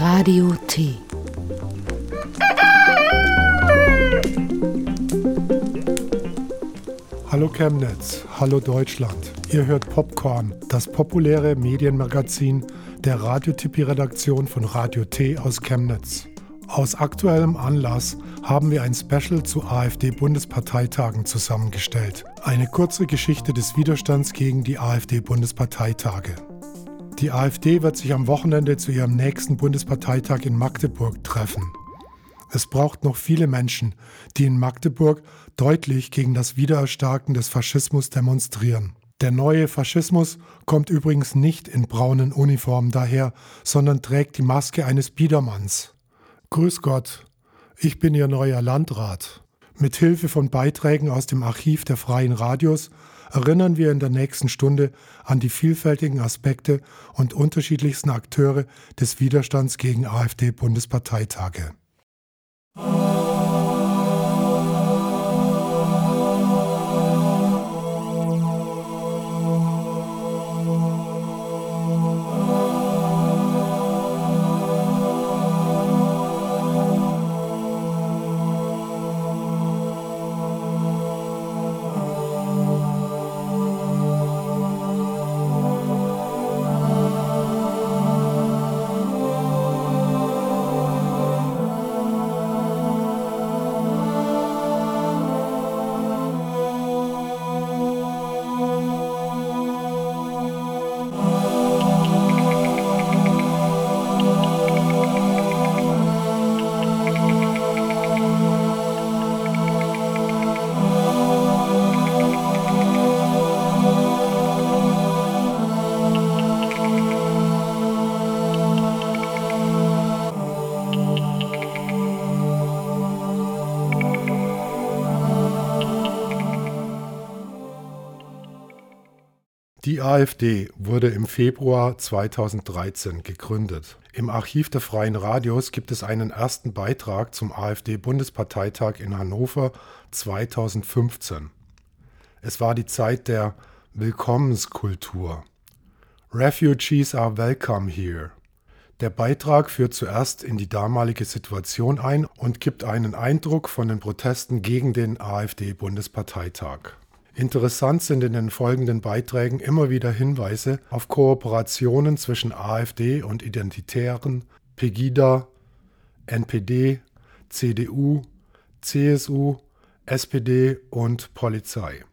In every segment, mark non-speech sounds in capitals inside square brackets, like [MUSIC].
Radio T. Hallo Chemnitz, hallo Deutschland. Ihr hört Popcorn, das populäre Medienmagazin der Radiotypie-Redaktion von Radio T aus Chemnitz. Aus aktuellem Anlass haben wir ein Special zu AfD-Bundesparteitagen zusammengestellt. Eine kurze Geschichte des Widerstands gegen die AfD-Bundesparteitage. Die AfD wird sich am Wochenende zu ihrem nächsten Bundesparteitag in Magdeburg treffen. Es braucht noch viele Menschen, die in Magdeburg deutlich gegen das Wiedererstarken des Faschismus demonstrieren. Der neue Faschismus kommt übrigens nicht in braunen Uniformen daher, sondern trägt die Maske eines Biedermanns. Grüß Gott, ich bin Ihr neuer Landrat. Mit Hilfe von Beiträgen aus dem Archiv der Freien Radios erinnern wir in der nächsten Stunde an die vielfältigen Aspekte und unterschiedlichsten Akteure des Widerstands gegen AfD-Bundesparteitage. AfD wurde im Februar 2013 gegründet. Im Archiv der Freien Radios gibt es einen ersten Beitrag zum AfD-Bundesparteitag in Hannover 2015. Es war die Zeit der Willkommenskultur. Refugees are welcome here. Der Beitrag führt zuerst in die damalige Situation ein und gibt einen Eindruck von den Protesten gegen den AfD-Bundesparteitag. Interessant sind in den folgenden Beiträgen immer wieder Hinweise auf Kooperationen zwischen AfD und Identitären, Pegida, NPD, CDU, CSU, SPD und Polizei.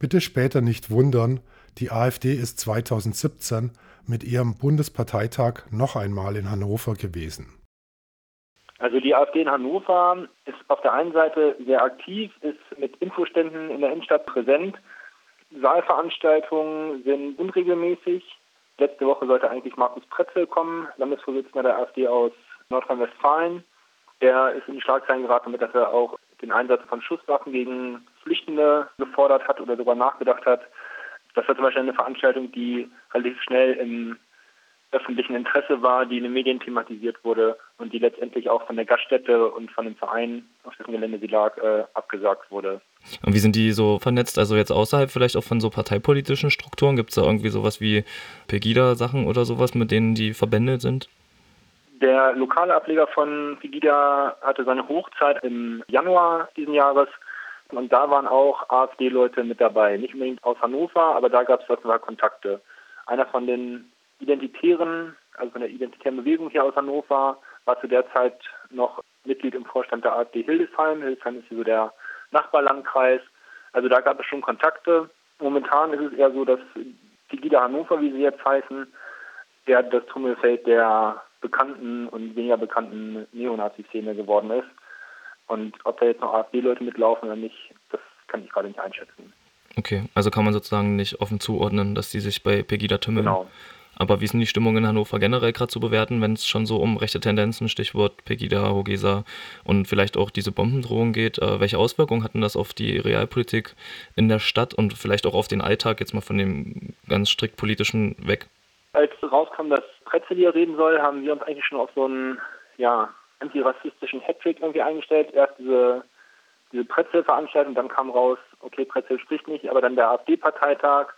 Bitte später nicht wundern, die AfD ist 2017 mit ihrem Bundesparteitag noch einmal in Hannover gewesen. Also die AfD in Hannover ist auf der einen Seite sehr aktiv, ist mit Infoständen in der Innenstadt präsent. Saalveranstaltungen sind unregelmäßig. Letzte Woche sollte eigentlich Markus Pretzel kommen, Landesvorsitzender der AfD aus Nordrhein-Westfalen. Der ist in die Schlagzeilen geraten, damit er auch den Einsatz von Schusswaffen gegen Flüchtende gefordert hat oder darüber nachgedacht hat. Das war zum Beispiel eine Veranstaltung, die relativ schnell im öffentlichen Interesse war, die in den Medien thematisiert wurde und die letztendlich auch von der Gaststätte und von dem Verein, auf dessen Gelände sie lag, äh, abgesagt wurde. Und wie sind die so vernetzt? Also jetzt außerhalb vielleicht auch von so parteipolitischen Strukturen? Gibt es da irgendwie sowas wie Pegida-Sachen oder sowas, mit denen die Verbände sind? Der lokale Ableger von Pegida hatte seine Hochzeit im Januar diesen Jahres und da waren auch AfD-Leute mit dabei. Nicht unbedingt aus Hannover, aber da gab es offenbar Kontakte. Einer von den Identitären, also von der identitären Bewegung hier aus Hannover, war zu der Zeit noch Mitglied im Vorstand der AfD Hildesheim. Hildesheim ist so der Nachbarlandkreis. Also da gab es schon Kontakte. Momentan ist es eher so, dass die Gida Hannover, wie sie jetzt heißen, eher das Tummelfeld der bekannten und weniger bekannten Neonazi-Szene geworden ist. Und ob da jetzt noch AfD-Leute mitlaufen oder nicht, das kann ich gerade nicht einschätzen. Okay, also kann man sozusagen nicht offen zuordnen, dass die sich bei Pegida tümmeln. Genau. Aber wie sind die Stimmungen in Hannover generell gerade zu bewerten, wenn es schon so um rechte Tendenzen, Stichwort Pegida, Hogesa und vielleicht auch diese Bombendrohung geht? Äh, welche Auswirkungen hatten das auf die Realpolitik in der Stadt und vielleicht auch auf den Alltag, jetzt mal von dem ganz strikt politischen weg? Als rauskam, dass Pretzel hier reden soll, haben wir uns eigentlich schon auf so einen ja, antirassistischen Hattrick irgendwie eingestellt. Erst diese, diese Pretzel-Veranstaltung, dann kam raus, okay, Pretzel spricht nicht, aber dann der AfD-Parteitag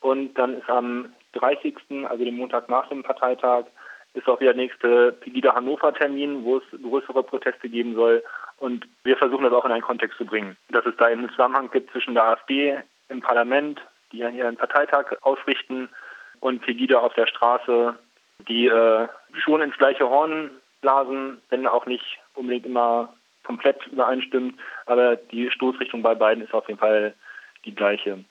und dann ist am 30., also dem Montag nach dem Parteitag, ist auch der nächste Pegida Hannover Termin, wo es größere Proteste geben soll. Und wir versuchen das auch in einen Kontext zu bringen, dass es da einen Zusammenhang gibt zwischen der AfD im Parlament, die ja ihren Parteitag ausrichten, und Pegida auf der Straße, die äh, schon ins gleiche Horn blasen, wenn auch nicht unbedingt immer komplett übereinstimmt, aber die Stoßrichtung bei beiden ist auf jeden Fall die gleiche.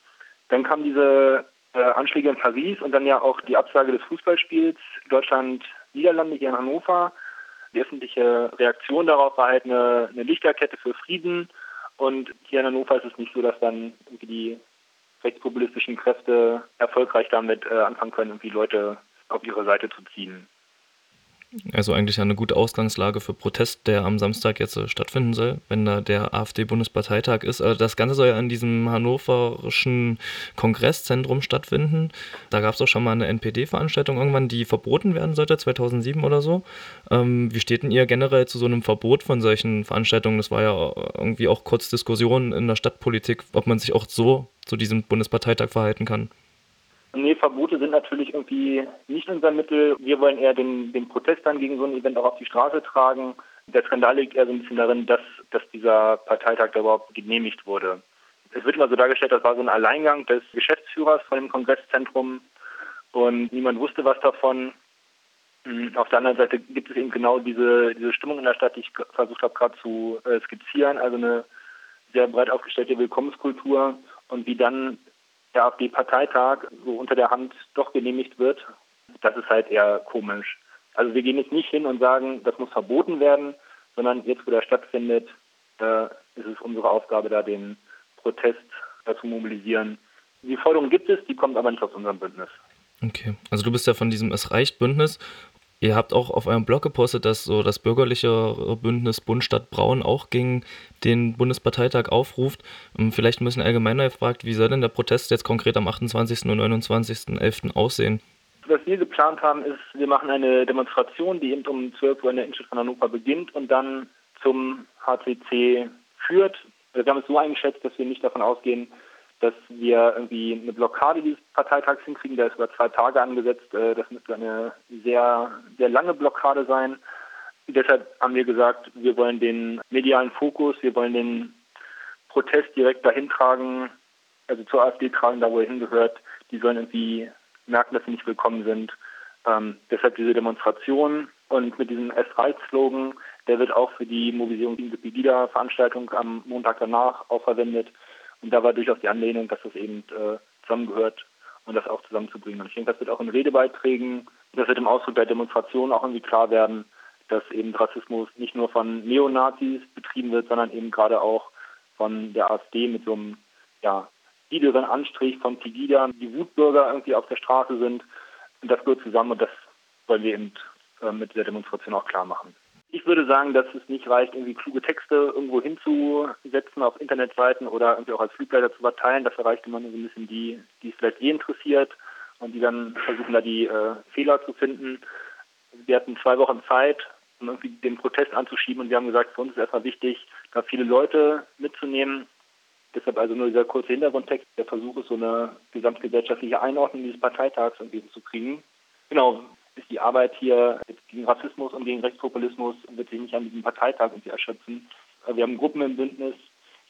Dann kam diese Anschläge in Paris und dann ja auch die Absage des Fußballspiels Deutschland-Niederlande hier in Hannover. Die öffentliche Reaktion darauf war halt eine, eine Lichterkette für Frieden. Und hier in Hannover ist es nicht so, dass dann irgendwie die rechtspopulistischen Kräfte erfolgreich damit äh, anfangen können, irgendwie Leute auf ihre Seite zu ziehen. Also eigentlich eine gute Ausgangslage für Protest, der am Samstag jetzt äh, stattfinden soll, wenn da der AfD-Bundesparteitag ist. Äh, das Ganze soll ja in diesem hannoverischen Kongresszentrum stattfinden. Da gab es auch schon mal eine NPD-Veranstaltung irgendwann, die verboten werden sollte, 2007 oder so. Ähm, wie steht denn ihr generell zu so einem Verbot von solchen Veranstaltungen? Das war ja irgendwie auch kurz Diskussion in der Stadtpolitik, ob man sich auch so zu diesem Bundesparteitag verhalten kann. Nee, Verbote sind natürlich irgendwie nicht unser Mittel. Wir wollen eher den, den Protest dann gegen so ein Event auch auf die Straße tragen. Der Skandal liegt eher so ein bisschen darin, dass, dass dieser Parteitag da überhaupt genehmigt wurde. Es wird immer so dargestellt, das war so ein Alleingang des Geschäftsführers von dem Kongresszentrum und niemand wusste was davon. Hm, auf der anderen Seite gibt es eben genau diese, diese Stimmung in der Stadt, die ich versucht habe gerade zu äh, skizzieren, also eine sehr breit aufgestellte Willkommenskultur und wie dann der AfD-Parteitag so unter der Hand doch genehmigt wird, das ist halt eher komisch. Also wir gehen jetzt nicht hin und sagen, das muss verboten werden, sondern jetzt, wo der stattfindet, äh, ist es unsere Aufgabe, da den Protest dazu mobilisieren. Die Forderung gibt es, die kommt aber nicht aus unserem Bündnis. Okay, also du bist ja von diesem Es reicht Bündnis Ihr habt auch auf eurem Blog gepostet, dass so das bürgerliche Bündnis Bund Stadt Braun auch gegen den Bundesparteitag aufruft. Ähm, vielleicht bisschen allgemeiner gefragt, wie soll denn der Protest jetzt konkret am 28. und 29.11. aussehen? Was wir geplant haben, ist, wir machen eine Demonstration, die eben um 12 Uhr in der Innenstadt von Hannover beginnt und dann zum HCC führt. Wir haben es so eingeschätzt, dass wir nicht davon ausgehen, dass wir irgendwie eine Blockade dieses Parteitags hinkriegen. Der ist über zwei Tage angesetzt. Äh, das müsste eine sehr, sehr lange Blockade sein. Deshalb haben wir gesagt, wir wollen den medialen Fokus, wir wollen den Protest direkt dahin tragen, also zur AfD tragen, da wo er hingehört. Die sollen irgendwie merken, dass sie nicht willkommen sind. Ähm, deshalb diese Demonstration und mit diesem S-Right-Slogan, der wird auch für die Mobilisierung gegen die Pegida-Veranstaltung am Montag danach auch verwendet. Und da war durchaus die Anlehnung, dass das eben äh, zusammengehört und das auch zusammenzubringen. Und ich denke, das wird auch in Redebeiträgen, das wird im Ausdruck der Demonstration auch irgendwie klar werden, dass eben Rassismus nicht nur von Neonazis betrieben wird, sondern eben gerade auch von der AfD mit so einem ja, niederen Anstrich von Pegida, die Wutbürger irgendwie auf der Straße sind. Und das gehört zusammen und das wollen wir eben äh, mit der Demonstration auch klar machen. Ich würde sagen, dass es nicht reicht, irgendwie kluge Texte irgendwo hinzusetzen auf Internetseiten oder irgendwie auch als Flugblätter zu verteilen. Das erreicht immer nur so ein bisschen die, die es vielleicht je interessiert und die dann versuchen, da die äh, Fehler zu finden. Wir hatten zwei Wochen Zeit, um irgendwie den Protest anzuschieben und wir haben gesagt, für uns ist erstmal wichtig, da viele Leute mitzunehmen. Deshalb also nur dieser kurze Hintergrundtext. Der Versuch ist, so eine gesamtgesellschaftliche Einordnung dieses Parteitags irgendwie zu kriegen. Genau, ist die Arbeit hier gegen Rassismus und gegen Rechtspopulismus wird sich nicht an diesem Parteitag irgendwie erschöpfen. Wir haben Gruppen im Bündnis,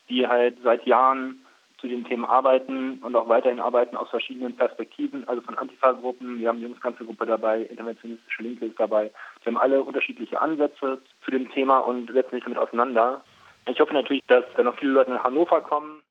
die halt seit Jahren zu den Themen arbeiten und auch weiterhin arbeiten aus verschiedenen Perspektiven, also von Antifa-Gruppen, wir haben die Jungskanzlergruppe dabei, interventionistische Linke ist dabei. Wir haben alle unterschiedliche Ansätze zu dem Thema und setzen sich damit auseinander. Ich hoffe natürlich, dass da noch viele Leute nach Hannover kommen,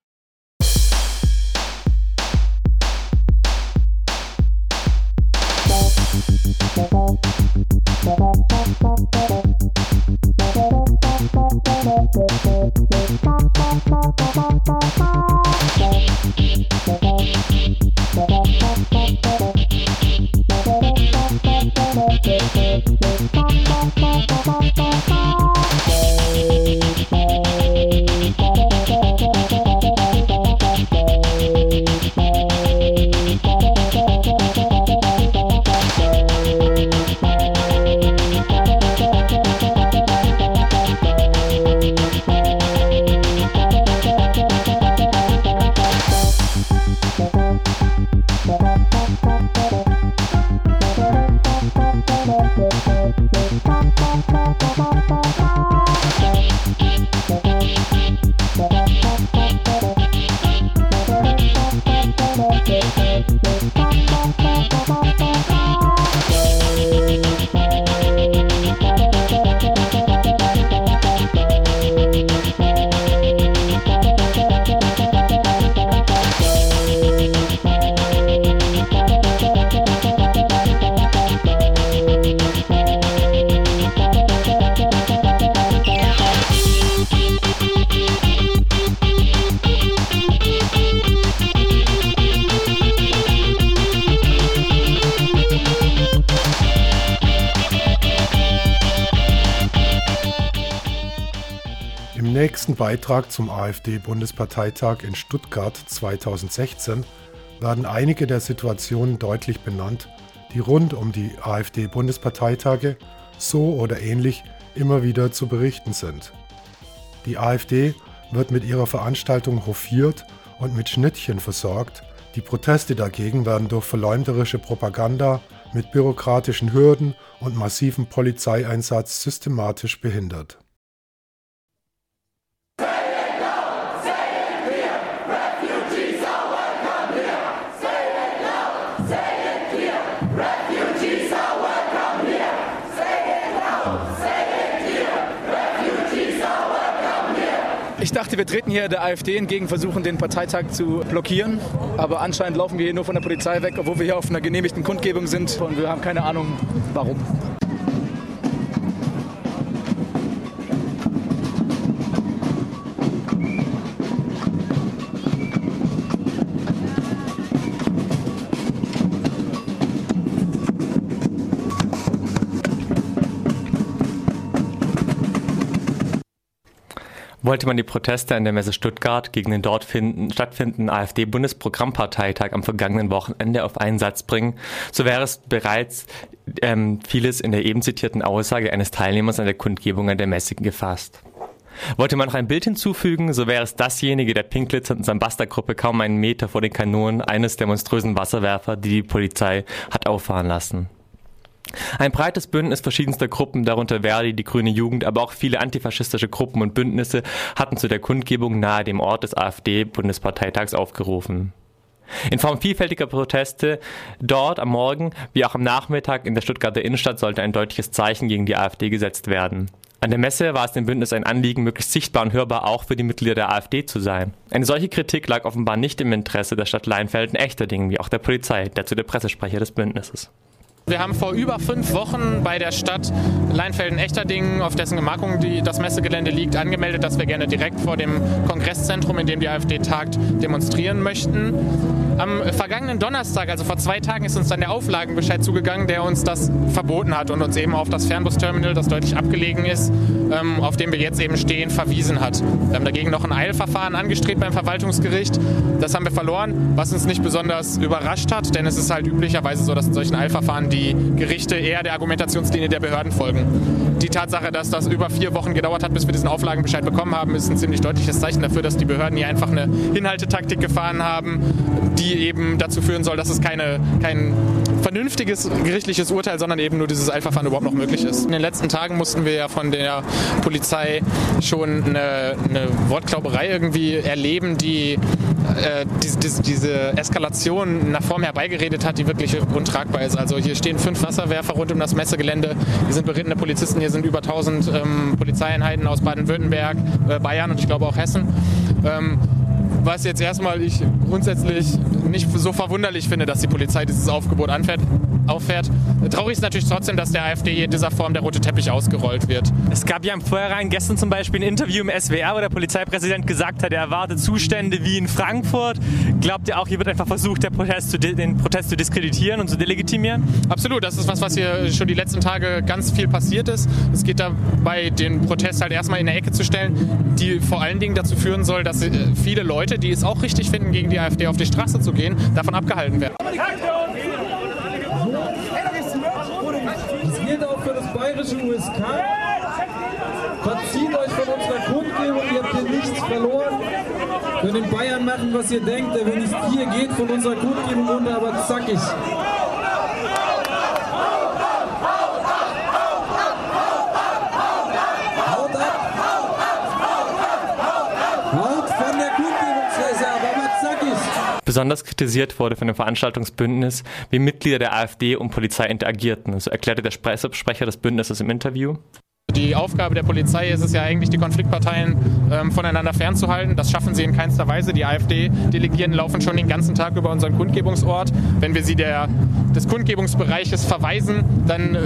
Beitrag zum AfD-Bundesparteitag in Stuttgart 2016 werden einige der Situationen deutlich benannt, die rund um die AfD-Bundesparteitage so oder ähnlich immer wieder zu berichten sind. Die AfD wird mit ihrer Veranstaltung hofiert und mit Schnittchen versorgt, die Proteste dagegen werden durch verleumderische Propaganda mit bürokratischen Hürden und massivem Polizeieinsatz systematisch behindert. Ich dachte, wir treten hier der AfD entgegen, versuchen den Parteitag zu blockieren. Aber anscheinend laufen wir hier nur von der Polizei weg, obwohl wir hier auf einer genehmigten Kundgebung sind und wir haben keine Ahnung, warum. Wollte man die Proteste an der Messe Stuttgart gegen den dort finden, stattfindenden AfD-Bundesprogrammparteitag am vergangenen Wochenende auf einen Satz bringen, so wäre es bereits ähm, vieles in der eben zitierten Aussage eines Teilnehmers an der Kundgebung an der Messe gefasst. Wollte man noch ein Bild hinzufügen, so wäre es dasjenige der pink glitzernden Sambasta-Gruppe kaum einen Meter vor den Kanonen eines der monströsen Wasserwerfer, die die Polizei hat auffahren lassen. Ein breites Bündnis verschiedenster Gruppen, darunter Verdi, die Grüne Jugend, aber auch viele antifaschistische Gruppen und Bündnisse hatten zu der Kundgebung nahe dem Ort des AfD-Bundesparteitags aufgerufen. In Form vielfältiger Proteste dort am Morgen wie auch am Nachmittag in der Stuttgarter Innenstadt sollte ein deutliches Zeichen gegen die AfD gesetzt werden. An der Messe war es dem Bündnis ein Anliegen, möglichst sichtbar und hörbar auch für die Mitglieder der AfD zu sein. Eine solche Kritik lag offenbar nicht im Interesse der Stadt Leinfelden-Echterdingen, wie auch der Polizei, der zu der Pressesprecher des Bündnisses. Wir haben vor über fünf Wochen bei der Stadt Leinfelden-Echterdingen, auf dessen Gemarkung die, das Messegelände liegt, angemeldet, dass wir gerne direkt vor dem Kongresszentrum, in dem die AfD tagt, demonstrieren möchten. Am vergangenen Donnerstag, also vor zwei Tagen, ist uns dann der Auflagenbescheid zugegangen, der uns das verboten hat und uns eben auf das Fernbusterminal, das deutlich abgelegen ist, ähm, auf dem wir jetzt eben stehen, verwiesen hat. Wir haben dagegen noch ein Eilverfahren angestrebt beim Verwaltungsgericht. Das haben wir verloren, was uns nicht besonders überrascht hat, denn es ist halt üblicherweise so, dass in solchen Eilverfahren die die Gerichte eher der Argumentationslinie der Behörden folgen. Die Tatsache, dass das über vier Wochen gedauert hat, bis wir diesen Auflagenbescheid bekommen haben, ist ein ziemlich deutliches Zeichen dafür, dass die Behörden hier einfach eine Hinhaltetaktik gefahren haben, die eben dazu führen soll, dass es keine, kein vernünftiges gerichtliches Urteil, sondern eben nur dieses Eilverfahren überhaupt noch möglich ist. In den letzten Tagen mussten wir ja von der Polizei schon eine, eine Wortklauberei irgendwie erleben, die äh, diese, diese, Eskalation einer Form herbeigeredet hat, die wirklich untragbar ist. Also hier stehen fünf Wasserwerfer rund um das Messegelände. Hier sind berittene Polizisten, hier sind über 1000 ähm, Polizeieinheiten aus Baden-Württemberg, äh, Bayern und ich glaube auch Hessen. Ähm, was jetzt erstmal ich grundsätzlich nicht so verwunderlich finde, dass die Polizei dieses Aufgebot anfährt, auffährt. Traurig ist natürlich trotzdem, dass der AfD in dieser Form der rote Teppich ausgerollt wird. Es gab ja im Vorhinein gestern zum Beispiel ein Interview im SWR, wo der Polizeipräsident gesagt hat, er erwartet Zustände wie in Frankfurt. Glaubt ihr auch, hier wird einfach versucht, Protest den Protest zu diskreditieren und zu delegitimieren? Absolut, das ist was, was hier schon die letzten Tage ganz viel passiert ist. Es geht dabei, den Protest halt erstmal in der Ecke zu stellen, die vor allen Dingen dazu führen soll, dass äh, viele Leute, die es auch richtig finden, gegen die AfD auf die Straße zu gehen, davon abgehalten werden. Das gilt auch bayerische USK. Verzieht euch von unserer Kundgebung, ihr habt hier nichts verloren. Könnt in Bayern machen, was ihr denkt. Wenn nicht hier geht von unserer Kundgebung runter, aber zackig. Besonders kritisiert wurde von dem Veranstaltungsbündnis, wie Mitglieder der AfD und Polizei interagierten. So erklärte der Sprecher des Bündnisses im Interview. Die Aufgabe der Polizei ist es ja eigentlich, die Konfliktparteien ähm, voneinander fernzuhalten. Das schaffen sie in keinster Weise. Die AfD-Delegierten laufen schon den ganzen Tag über unseren Kundgebungsort. Wenn wir sie der, des Kundgebungsbereiches verweisen, dann äh,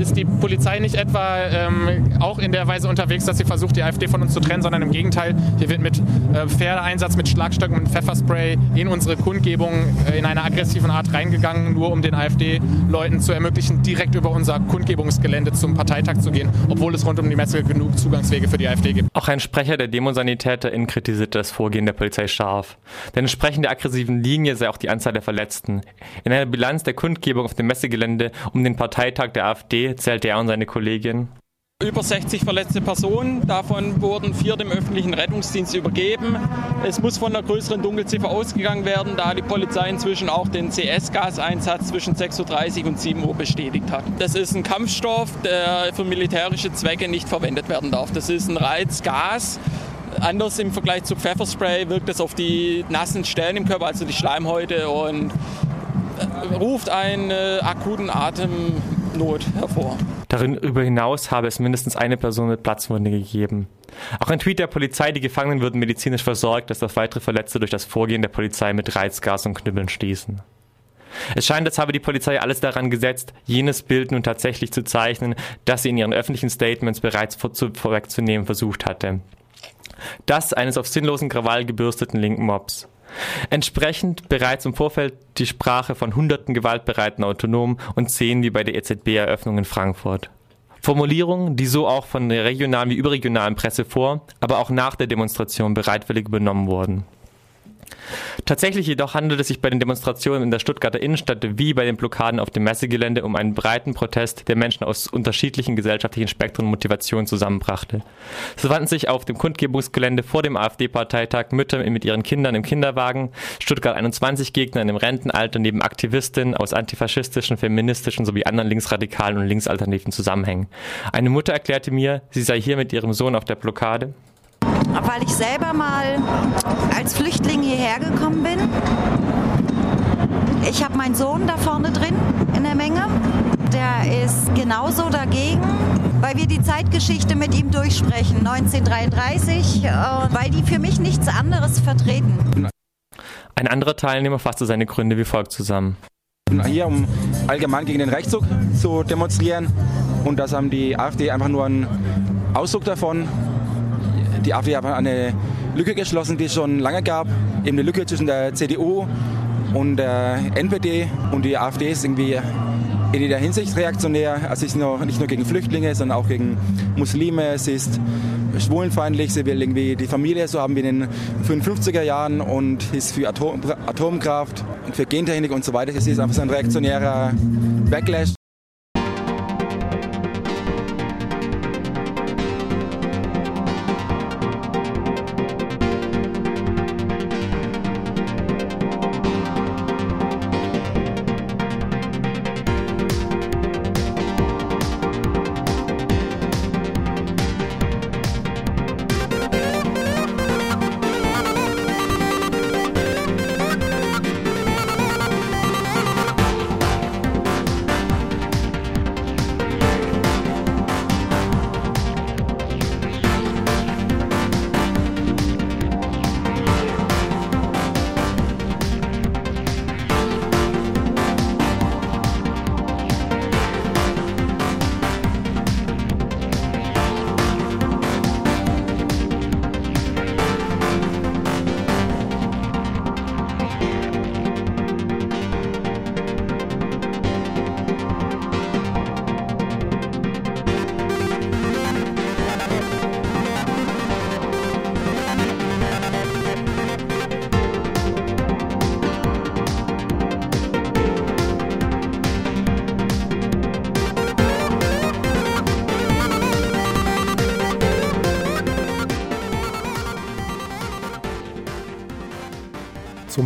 ist die Polizei nicht etwa ähm, auch in der Weise unterwegs, dass sie versucht, die AfD von uns zu trennen, sondern im Gegenteil, hier wird mit äh, Pferdeeinsatz, mit Schlagstöcken und Pfefferspray in unsere Kundgebung äh, in einer aggressiven Art reingegangen, nur um den AfD-Leuten zu ermöglichen, direkt über unser Kundgebungsgelände zum Parteitag zu gehen, obwohl es rund um die Messe genug Zugangswege für die AfD gibt. Auch ein Sprecher der DemosanitäterInnen kritisierte das Vorgehen der Polizei scharf. Denn entsprechend der aggressiven Linie sei auch die Anzahl der Verletzten. In einer Bilanz der Kundgebung auf dem Messegelände um den Parteitag der AfD zählte er und seine Kollegin über 60 verletzte Personen, davon wurden vier dem öffentlichen Rettungsdienst übergeben. Es muss von einer größeren Dunkelziffer ausgegangen werden, da die Polizei inzwischen auch den CS-Gaseinsatz zwischen 6.30 Uhr und 7 Uhr bestätigt hat. Das ist ein Kampfstoff, der für militärische Zwecke nicht verwendet werden darf. Das ist ein Reizgas. Anders im Vergleich zu Pfefferspray wirkt es auf die nassen Stellen im Körper, also die Schleimhäute, und ruft einen äh, akuten Atemnot hervor. Darüber hinaus habe es mindestens eine Person mit Platzwunde gegeben. Auch ein Tweet der Polizei, die Gefangenen würden medizinisch versorgt, dass auf weitere Verletzte durch das Vorgehen der Polizei mit Reizgas und Knüppeln stießen. Es scheint, als habe die Polizei alles daran gesetzt, jenes Bild nun tatsächlich zu zeichnen, das sie in ihren öffentlichen Statements bereits vorwegzunehmen versucht hatte. Das eines auf sinnlosen Krawall gebürsteten linken Mobs. Entsprechend bereits im Vorfeld die Sprache von hunderten gewaltbereiten Autonomen und Szenen wie bei der EZB-Eröffnung in Frankfurt. Formulierungen, die so auch von der regionalen wie überregionalen Presse vor, aber auch nach der Demonstration bereitwillig übernommen wurden. Tatsächlich jedoch handelt es sich bei den Demonstrationen in der Stuttgarter Innenstadt wie bei den Blockaden auf dem Messegelände um einen breiten Protest, der Menschen aus unterschiedlichen gesellschaftlichen Spektren und Motivationen zusammenbrachte. So fanden sich auf dem Kundgebungsgelände vor dem AfD-Parteitag Mütter mit ihren Kindern im Kinderwagen, Stuttgart 21 Gegner im Rentenalter neben Aktivistinnen aus antifaschistischen, feministischen sowie anderen linksradikalen und linksalternativen Zusammenhängen. Eine Mutter erklärte mir, sie sei hier mit ihrem Sohn auf der Blockade weil ich selber mal als Flüchtling hierher gekommen bin. Ich habe meinen Sohn da vorne drin in der Menge. Der ist genauso dagegen, weil wir die Zeitgeschichte mit ihm durchsprechen, 1933, weil die für mich nichts anderes vertreten. Ein anderer Teilnehmer fasste seine Gründe wie folgt zusammen. Hier, um allgemein gegen den Rechtszug zu demonstrieren. Und das haben die AfD einfach nur einen Ausdruck davon die AfD hat eine Lücke geschlossen, die es schon lange gab. Eben eine Lücke zwischen der CDU und der NPD. Und die AfD ist irgendwie in jeder Hinsicht reaktionär. Also sie ist nur, nicht nur gegen Flüchtlinge, sondern auch gegen Muslime. Sie ist schwulenfeindlich. Sie will irgendwie die Familie so haben wie in den 55er Jahren und ist für Atom, Atomkraft und für Gentechnik und so weiter. Sie ist einfach so ein reaktionärer Backlash.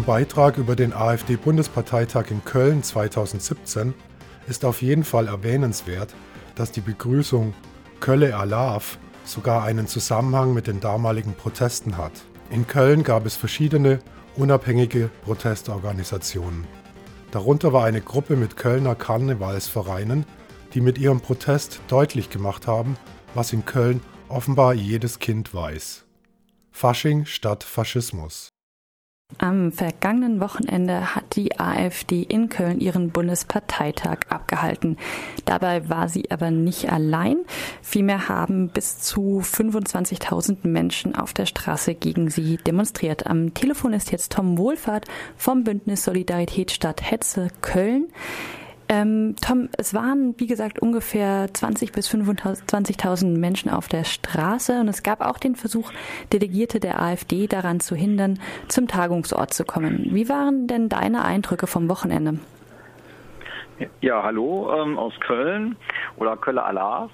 Beitrag über den AfD-Bundesparteitag in Köln 2017 ist auf jeden Fall erwähnenswert, dass die Begrüßung Kölle Alav sogar einen Zusammenhang mit den damaligen Protesten hat. In Köln gab es verschiedene unabhängige Protestorganisationen. Darunter war eine Gruppe mit Kölner Karnevalsvereinen, die mit ihrem Protest deutlich gemacht haben, was in Köln offenbar jedes Kind weiß. Fasching statt Faschismus. Am vergangenen Wochenende hat die AfD in Köln ihren Bundesparteitag abgehalten. Dabei war sie aber nicht allein. Vielmehr haben bis zu 25.000 Menschen auf der Straße gegen sie demonstriert. Am Telefon ist jetzt Tom Wohlfahrt vom Bündnis Solidarität statt Hetze Köln. Ähm, Tom, es waren, wie gesagt, ungefähr 20 bis 25.000 Menschen auf der Straße und es gab auch den Versuch, Delegierte der AfD daran zu hindern, zum Tagungsort zu kommen. Wie waren denn deine Eindrücke vom Wochenende? Ja, hallo ähm, aus Köln oder Kölle Alas.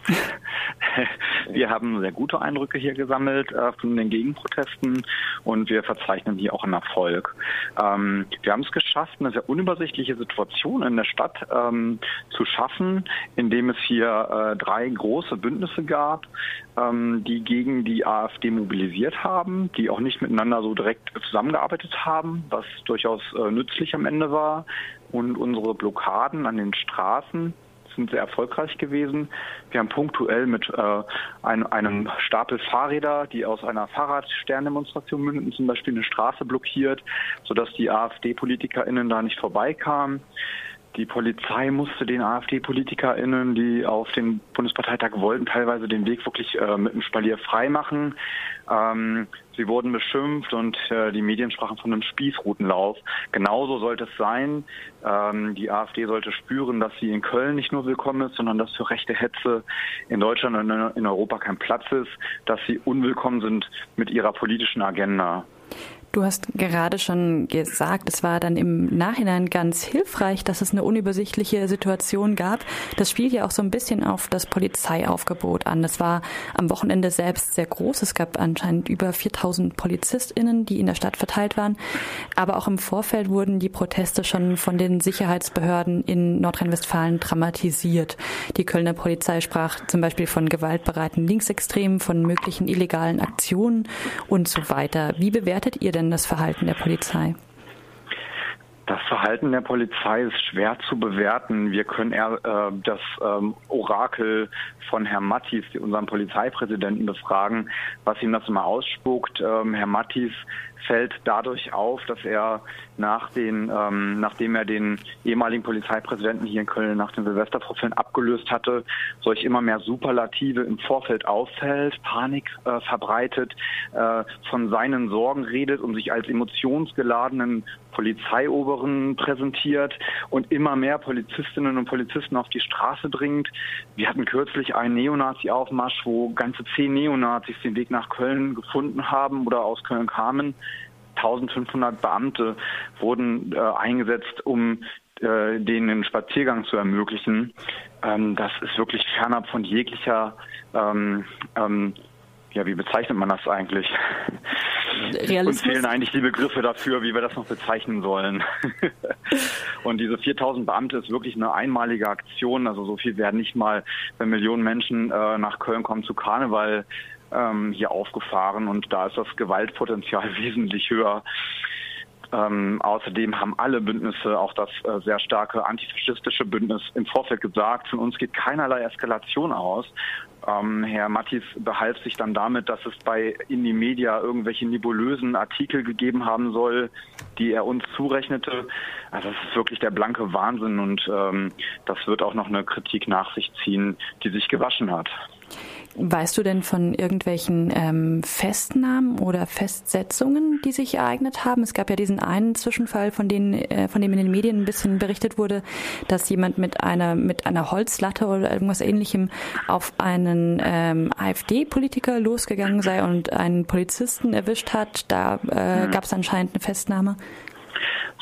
[LAUGHS] wir haben sehr gute Eindrücke hier gesammelt äh, von den Gegenprotesten und wir verzeichnen hier auch einen Erfolg. Ähm, wir haben es geschafft, eine sehr unübersichtliche Situation in der Stadt ähm, zu schaffen, indem es hier äh, drei große Bündnisse gab, ähm, die gegen die AfD mobilisiert haben, die auch nicht miteinander so direkt zusammengearbeitet haben, was durchaus äh, nützlich am Ende war. Und unsere Blockaden an den Straßen sind sehr erfolgreich gewesen. Wir haben punktuell mit äh, ein, einem Stapel Fahrräder, die aus einer Fahrradsterndemonstration mündeten, zum Beispiel eine Straße blockiert, sodass die AfD-PolitikerInnen da nicht vorbeikamen. Die Polizei musste den AfD-PolitikerInnen, die auf den Bundesparteitag wollten, teilweise den Weg wirklich äh, mit dem Spalier freimachen. Ähm, sie wurden beschimpft und äh, die Medien sprachen von einem Spießrutenlauf. Genauso sollte es sein. Ähm, die AfD sollte spüren, dass sie in Köln nicht nur willkommen ist, sondern dass für rechte Hetze in Deutschland und in Europa kein Platz ist, dass sie unwillkommen sind mit ihrer politischen Agenda. Du hast gerade schon gesagt, es war dann im Nachhinein ganz hilfreich, dass es eine unübersichtliche Situation gab. Das spielt ja auch so ein bisschen auf das Polizeiaufgebot an. Das war am Wochenende selbst sehr groß. Es gab anscheinend über 4000 PolizistInnen, die in der Stadt verteilt waren. Aber auch im Vorfeld wurden die Proteste schon von den Sicherheitsbehörden in Nordrhein-Westfalen dramatisiert. Die Kölner Polizei sprach zum Beispiel von gewaltbereiten Linksextremen, von möglichen illegalen Aktionen und so weiter. Wie bewertet ihr denn denn das Verhalten der Polizei? Das Verhalten der Polizei ist schwer zu bewerten. Wir können eher äh, das ähm, Orakel von Herrn Mattis, unserem Polizeipräsidenten, befragen, was ihm das immer ausspuckt. Ähm, Herr Mattis fällt dadurch auf, dass er nach den, ähm, nachdem er den ehemaligen Polizeipräsidenten hier in Köln nach den Silvestervorfällen abgelöst hatte, solch immer mehr Superlative im Vorfeld auffällt, Panik äh, verbreitet, äh, von seinen Sorgen redet und sich als emotionsgeladenen Polizeioberen präsentiert und immer mehr Polizistinnen und Polizisten auf die Straße bringt. Wir hatten kürzlich einen Neonazi-Aufmarsch, wo ganze zehn Neonazis den Weg nach Köln gefunden haben oder aus Köln kamen. 1500 Beamte wurden äh, eingesetzt, um äh, denen den Spaziergang zu ermöglichen. Ähm, das ist wirklich fernab von jeglicher, ähm, ähm, ja, wie bezeichnet man das eigentlich? Realismus? Uns fehlen eigentlich die Begriffe dafür, wie wir das noch bezeichnen sollen. [LAUGHS] und diese 4000 Beamte ist wirklich eine einmalige Aktion. Also so viel werden nicht mal, wenn Millionen Menschen äh, nach Köln kommen zu Karneval, ähm, hier aufgefahren und da ist das Gewaltpotenzial [LAUGHS] wesentlich höher. Ähm, außerdem haben alle Bündnisse, auch das äh, sehr starke antifaschistische Bündnis, im Vorfeld gesagt, von uns geht keinerlei Eskalation aus. Ähm, Herr Mattis behalf sich dann damit, dass es bei Indie Media irgendwelche nebulösen Artikel gegeben haben soll, die er uns zurechnete. Also das ist wirklich der blanke Wahnsinn und ähm, das wird auch noch eine Kritik nach sich ziehen, die sich gewaschen hat. Weißt du denn von irgendwelchen ähm, Festnahmen oder Festsetzungen, die sich ereignet haben? Es gab ja diesen einen Zwischenfall, von, denen, äh, von dem in den Medien ein bisschen berichtet wurde, dass jemand mit einer, mit einer Holzlatte oder irgendwas ähnlichem auf einen ähm, AfD-Politiker losgegangen sei und einen Polizisten erwischt hat. Da äh, mhm. gab es anscheinend eine Festnahme.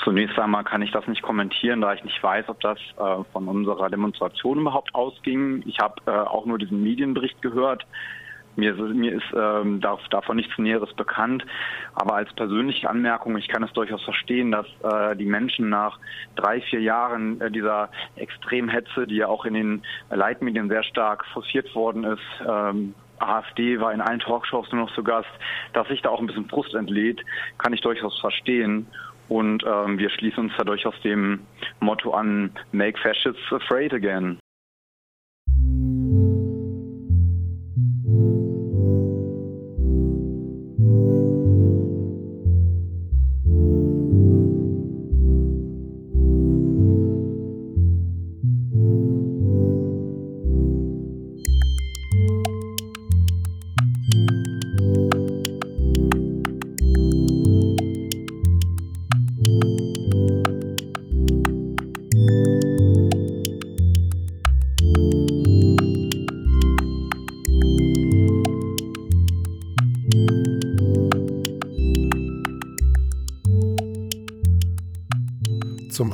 Zunächst einmal kann ich das nicht kommentieren, da ich nicht weiß, ob das äh, von unserer Demonstration überhaupt ausging. Ich habe äh, auch nur diesen Medienbericht gehört. Mir, mir ist ähm, davon nichts Näheres bekannt. Aber als persönliche Anmerkung, ich kann es durchaus verstehen, dass äh, die Menschen nach drei, vier Jahren äh, dieser Extremhetze, die ja auch in den Leitmedien sehr stark forciert worden ist, ähm, AfD war in allen Talkshows nur noch zu Gast, dass sich da auch ein bisschen Brust entlädt, kann ich durchaus verstehen. Und ähm, wir schließen uns dadurch aus dem Motto an, Make Fascists Afraid Again.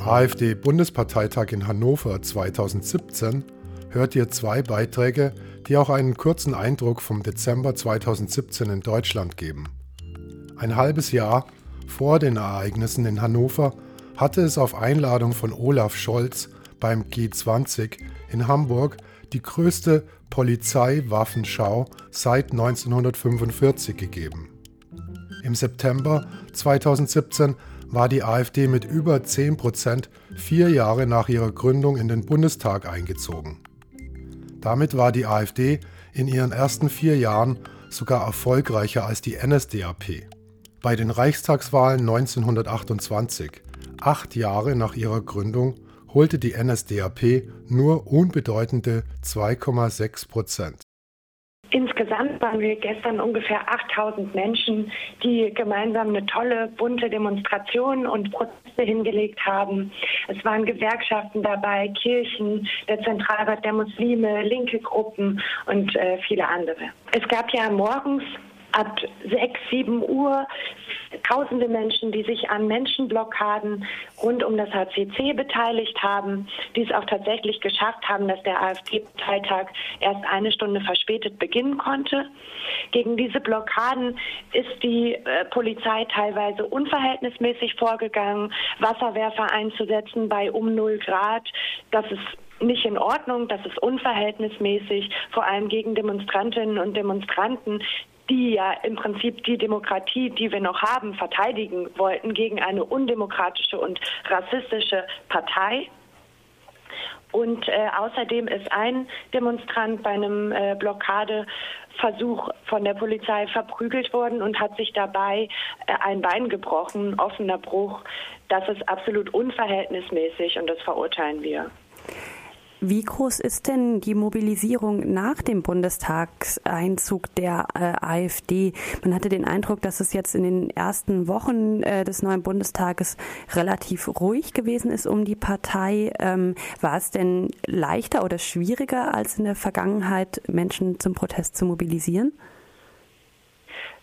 AfD-Bundesparteitag in Hannover 2017 hört ihr zwei Beiträge, die auch einen kurzen Eindruck vom Dezember 2017 in Deutschland geben. Ein halbes Jahr vor den Ereignissen in Hannover hatte es auf Einladung von Olaf Scholz beim G20 in Hamburg die größte Polizeiwaffenschau seit 1945 gegeben. Im September 2017 war die AfD mit über 10 Prozent vier Jahre nach ihrer Gründung in den Bundestag eingezogen. Damit war die AfD in ihren ersten vier Jahren sogar erfolgreicher als die NSDAP. Bei den Reichstagswahlen 1928, acht Jahre nach ihrer Gründung, holte die NSDAP nur unbedeutende 2,6 Prozent. Insgesamt waren wir gestern ungefähr 8000 Menschen, die gemeinsam eine tolle, bunte Demonstration und Proteste hingelegt haben. Es waren Gewerkschaften dabei, Kirchen, der Zentralrat der Muslime, linke Gruppen und äh, viele andere. Es gab ja morgens ab 6, 7 Uhr tausende Menschen, die sich an Menschenblockaden rund um das HCC beteiligt haben, die es auch tatsächlich geschafft haben, dass der AfD-Parteitag erst eine Stunde verspätet beginnen konnte. Gegen diese Blockaden ist die äh, Polizei teilweise unverhältnismäßig vorgegangen, Wasserwerfer einzusetzen bei um 0 Grad. Das ist nicht in Ordnung, das ist unverhältnismäßig, vor allem gegen Demonstrantinnen und Demonstranten, die ja im Prinzip die Demokratie, die wir noch haben, verteidigen wollten gegen eine undemokratische und rassistische Partei. Und äh, außerdem ist ein Demonstrant bei einem äh, Blockadeversuch von der Polizei verprügelt worden und hat sich dabei äh, ein Bein gebrochen, offener Bruch. Das ist absolut unverhältnismäßig und das verurteilen wir. Wie groß ist denn die Mobilisierung nach dem Bundestagseinzug der äh, AfD? Man hatte den Eindruck, dass es jetzt in den ersten Wochen äh, des neuen Bundestages relativ ruhig gewesen ist um die Partei. Ähm, war es denn leichter oder schwieriger als in der Vergangenheit, Menschen zum Protest zu mobilisieren?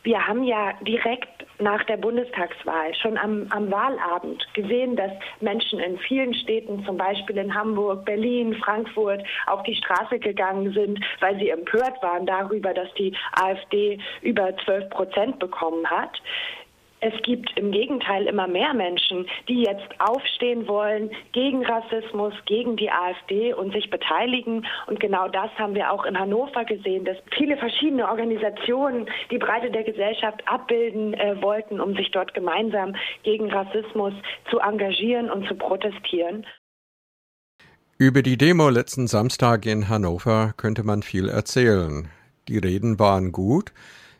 Wir haben ja direkt nach der Bundestagswahl schon am, am, Wahlabend gesehen, dass Menschen in vielen Städten, zum Beispiel in Hamburg, Berlin, Frankfurt, auf die Straße gegangen sind, weil sie empört waren darüber, dass die AfD über 12 Prozent bekommen hat. Es gibt im Gegenteil immer mehr Menschen, die jetzt aufstehen wollen gegen Rassismus, gegen die AfD und sich beteiligen. Und genau das haben wir auch in Hannover gesehen, dass viele verschiedene Organisationen die Breite der Gesellschaft abbilden äh, wollten, um sich dort gemeinsam gegen Rassismus zu engagieren und zu protestieren. Über die Demo letzten Samstag in Hannover könnte man viel erzählen. Die Reden waren gut,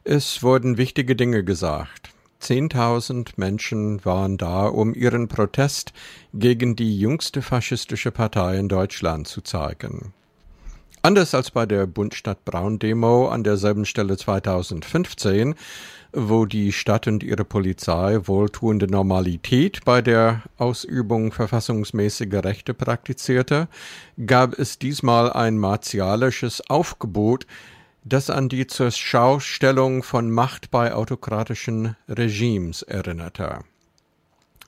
es wurden wichtige Dinge gesagt. Zehntausend Menschen waren da, um ihren Protest gegen die jüngste faschistische Partei in Deutschland zu zeigen. Anders als bei der Bundstadt-Braun-Demo an derselben Stelle 2015, wo die Stadt und ihre Polizei wohltuende Normalität bei der Ausübung verfassungsmäßiger Rechte praktizierte, gab es diesmal ein martialisches Aufgebot das an die Zurschaustellung von Macht bei autokratischen Regimes erinnerte.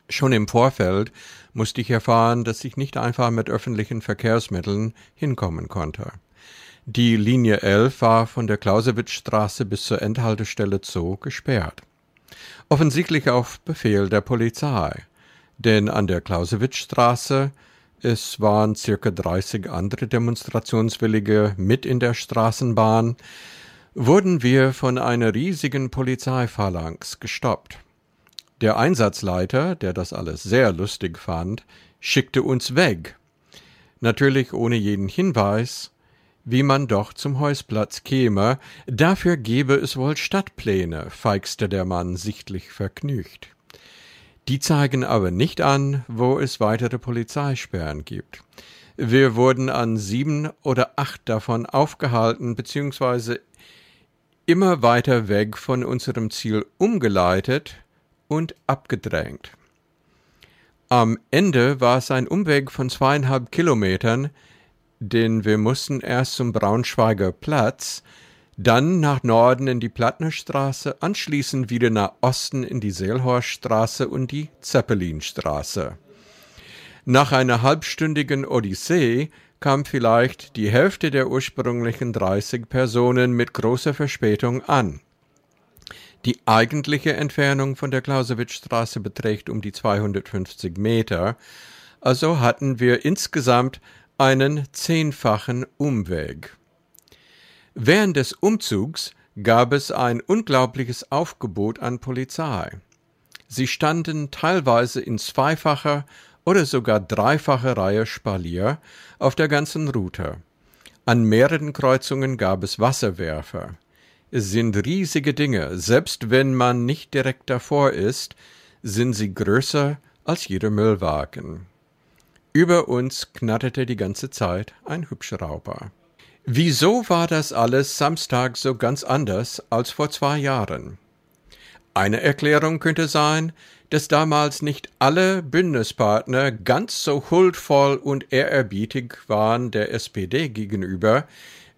Schon im Vorfeld musste ich erfahren, dass ich nicht einfach mit öffentlichen Verkehrsmitteln hinkommen konnte. Die Linie 11 war von der Clausewitz-Straße bis zur Endhaltestelle Zoo gesperrt. Offensichtlich auf Befehl der Polizei, denn an der Clausewitz-Straße es waren circa 30 andere Demonstrationswillige mit in der Straßenbahn, wurden wir von einer riesigen Polizeiphalanx gestoppt. Der Einsatzleiter, der das alles sehr lustig fand, schickte uns weg. Natürlich ohne jeden Hinweis, wie man doch zum Heusplatz käme, dafür gebe es wohl Stadtpläne, feixte der Mann sichtlich vergnügt. Die zeigen aber nicht an, wo es weitere Polizeisperren gibt. Wir wurden an sieben oder acht davon aufgehalten bzw. immer weiter weg von unserem Ziel umgeleitet und abgedrängt. Am Ende war es ein Umweg von zweieinhalb Kilometern, denn wir mussten erst zum Braunschweiger Platz, dann nach Norden in die Plattnerstraße, anschließend wieder nach Osten in die Seelhorststraße und die Zeppelinstraße. Nach einer halbstündigen Odyssee kam vielleicht die Hälfte der ursprünglichen 30 Personen mit großer Verspätung an. Die eigentliche Entfernung von der Clausewitz-Straße beträgt um die 250 Meter, also hatten wir insgesamt einen zehnfachen Umweg. Während des Umzugs gab es ein unglaubliches Aufgebot an Polizei. Sie standen teilweise in zweifacher oder sogar dreifacher Reihe Spalier auf der ganzen Route. An mehreren Kreuzungen gab es Wasserwerfer. Es sind riesige Dinge, selbst wenn man nicht direkt davor ist, sind sie größer als jeder Müllwagen. Über uns knatterte die ganze Zeit ein Hubschrauber. Wieso war das alles Samstag so ganz anders als vor zwei Jahren? Eine Erklärung könnte sein, dass damals nicht alle Bündnispartner ganz so huldvoll und ehrerbietig waren der SPD gegenüber,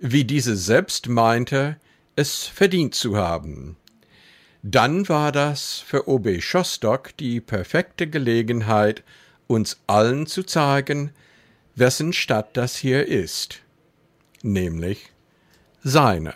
wie diese selbst meinte, es verdient zu haben. Dann war das für OB Schostock die perfekte Gelegenheit, uns allen zu zeigen, wessen Stadt das hier ist nämlich seine.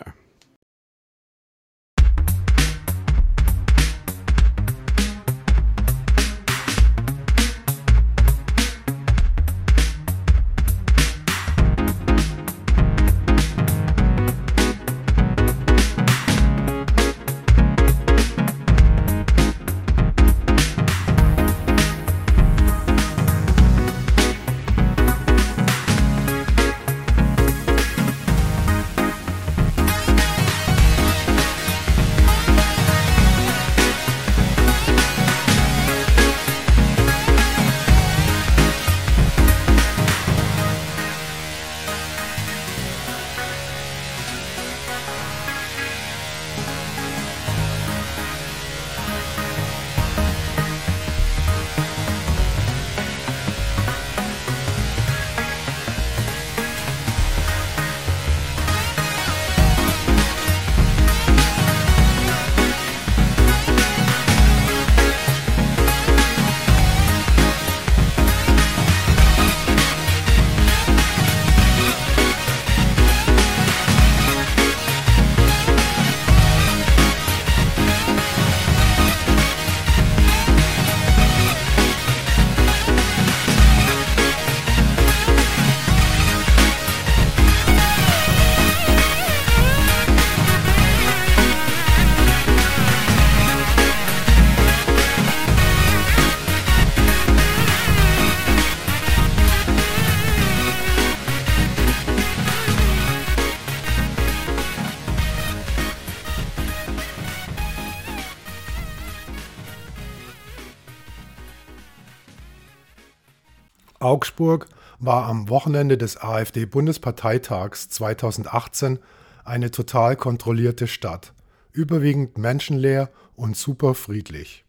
Augsburg war am Wochenende des AfD-Bundesparteitags 2018 eine total kontrollierte Stadt, überwiegend menschenleer und super friedlich.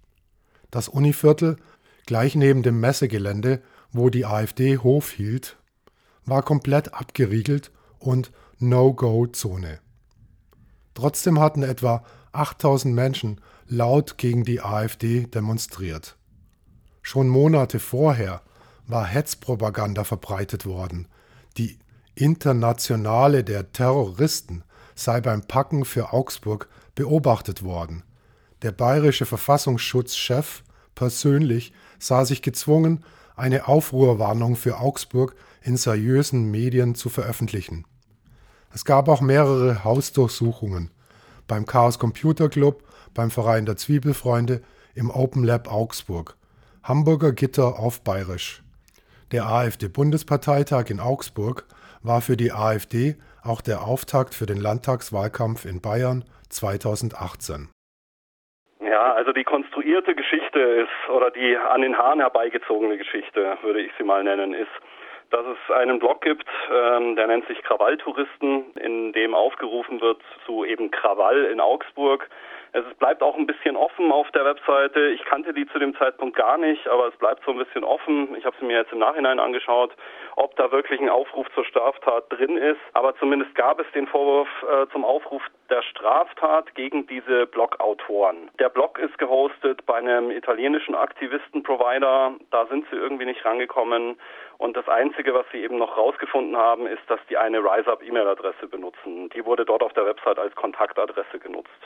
Das Univiertel, gleich neben dem Messegelände, wo die AfD Hof hielt, war komplett abgeriegelt und No-Go-Zone. Trotzdem hatten etwa 8000 Menschen laut gegen die AfD demonstriert. Schon Monate vorher war Hetzpropaganda verbreitet worden. Die Internationale der Terroristen sei beim Packen für Augsburg beobachtet worden. Der bayerische Verfassungsschutzchef persönlich sah sich gezwungen, eine Aufruhrwarnung für Augsburg in seriösen Medien zu veröffentlichen. Es gab auch mehrere Hausdurchsuchungen beim Chaos Computer Club, beim Verein der Zwiebelfreunde, im Open Lab Augsburg. Hamburger Gitter auf Bayerisch. Der AfD-Bundesparteitag in Augsburg war für die AfD auch der Auftakt für den Landtagswahlkampf in Bayern 2018. Ja, also die konstruierte Geschichte ist, oder die an den Haaren herbeigezogene Geschichte, würde ich sie mal nennen, ist, dass es einen Blog gibt, ähm, der nennt sich Krawalltouristen, in dem aufgerufen wird zu eben Krawall in Augsburg. Es bleibt auch ein bisschen offen auf der Webseite. Ich kannte die zu dem Zeitpunkt gar nicht, aber es bleibt so ein bisschen offen. Ich habe sie mir jetzt im Nachhinein angeschaut, ob da wirklich ein Aufruf zur Straftat drin ist. Aber zumindest gab es den Vorwurf äh, zum Aufruf der Straftat gegen diese Blog-Autoren. Der Blog ist gehostet bei einem italienischen Aktivisten-Provider. Da sind sie irgendwie nicht rangekommen. Und das Einzige, was sie eben noch rausgefunden haben, ist, dass die eine RiseUp-E-Mail-Adresse benutzen. Die wurde dort auf der Website als Kontaktadresse genutzt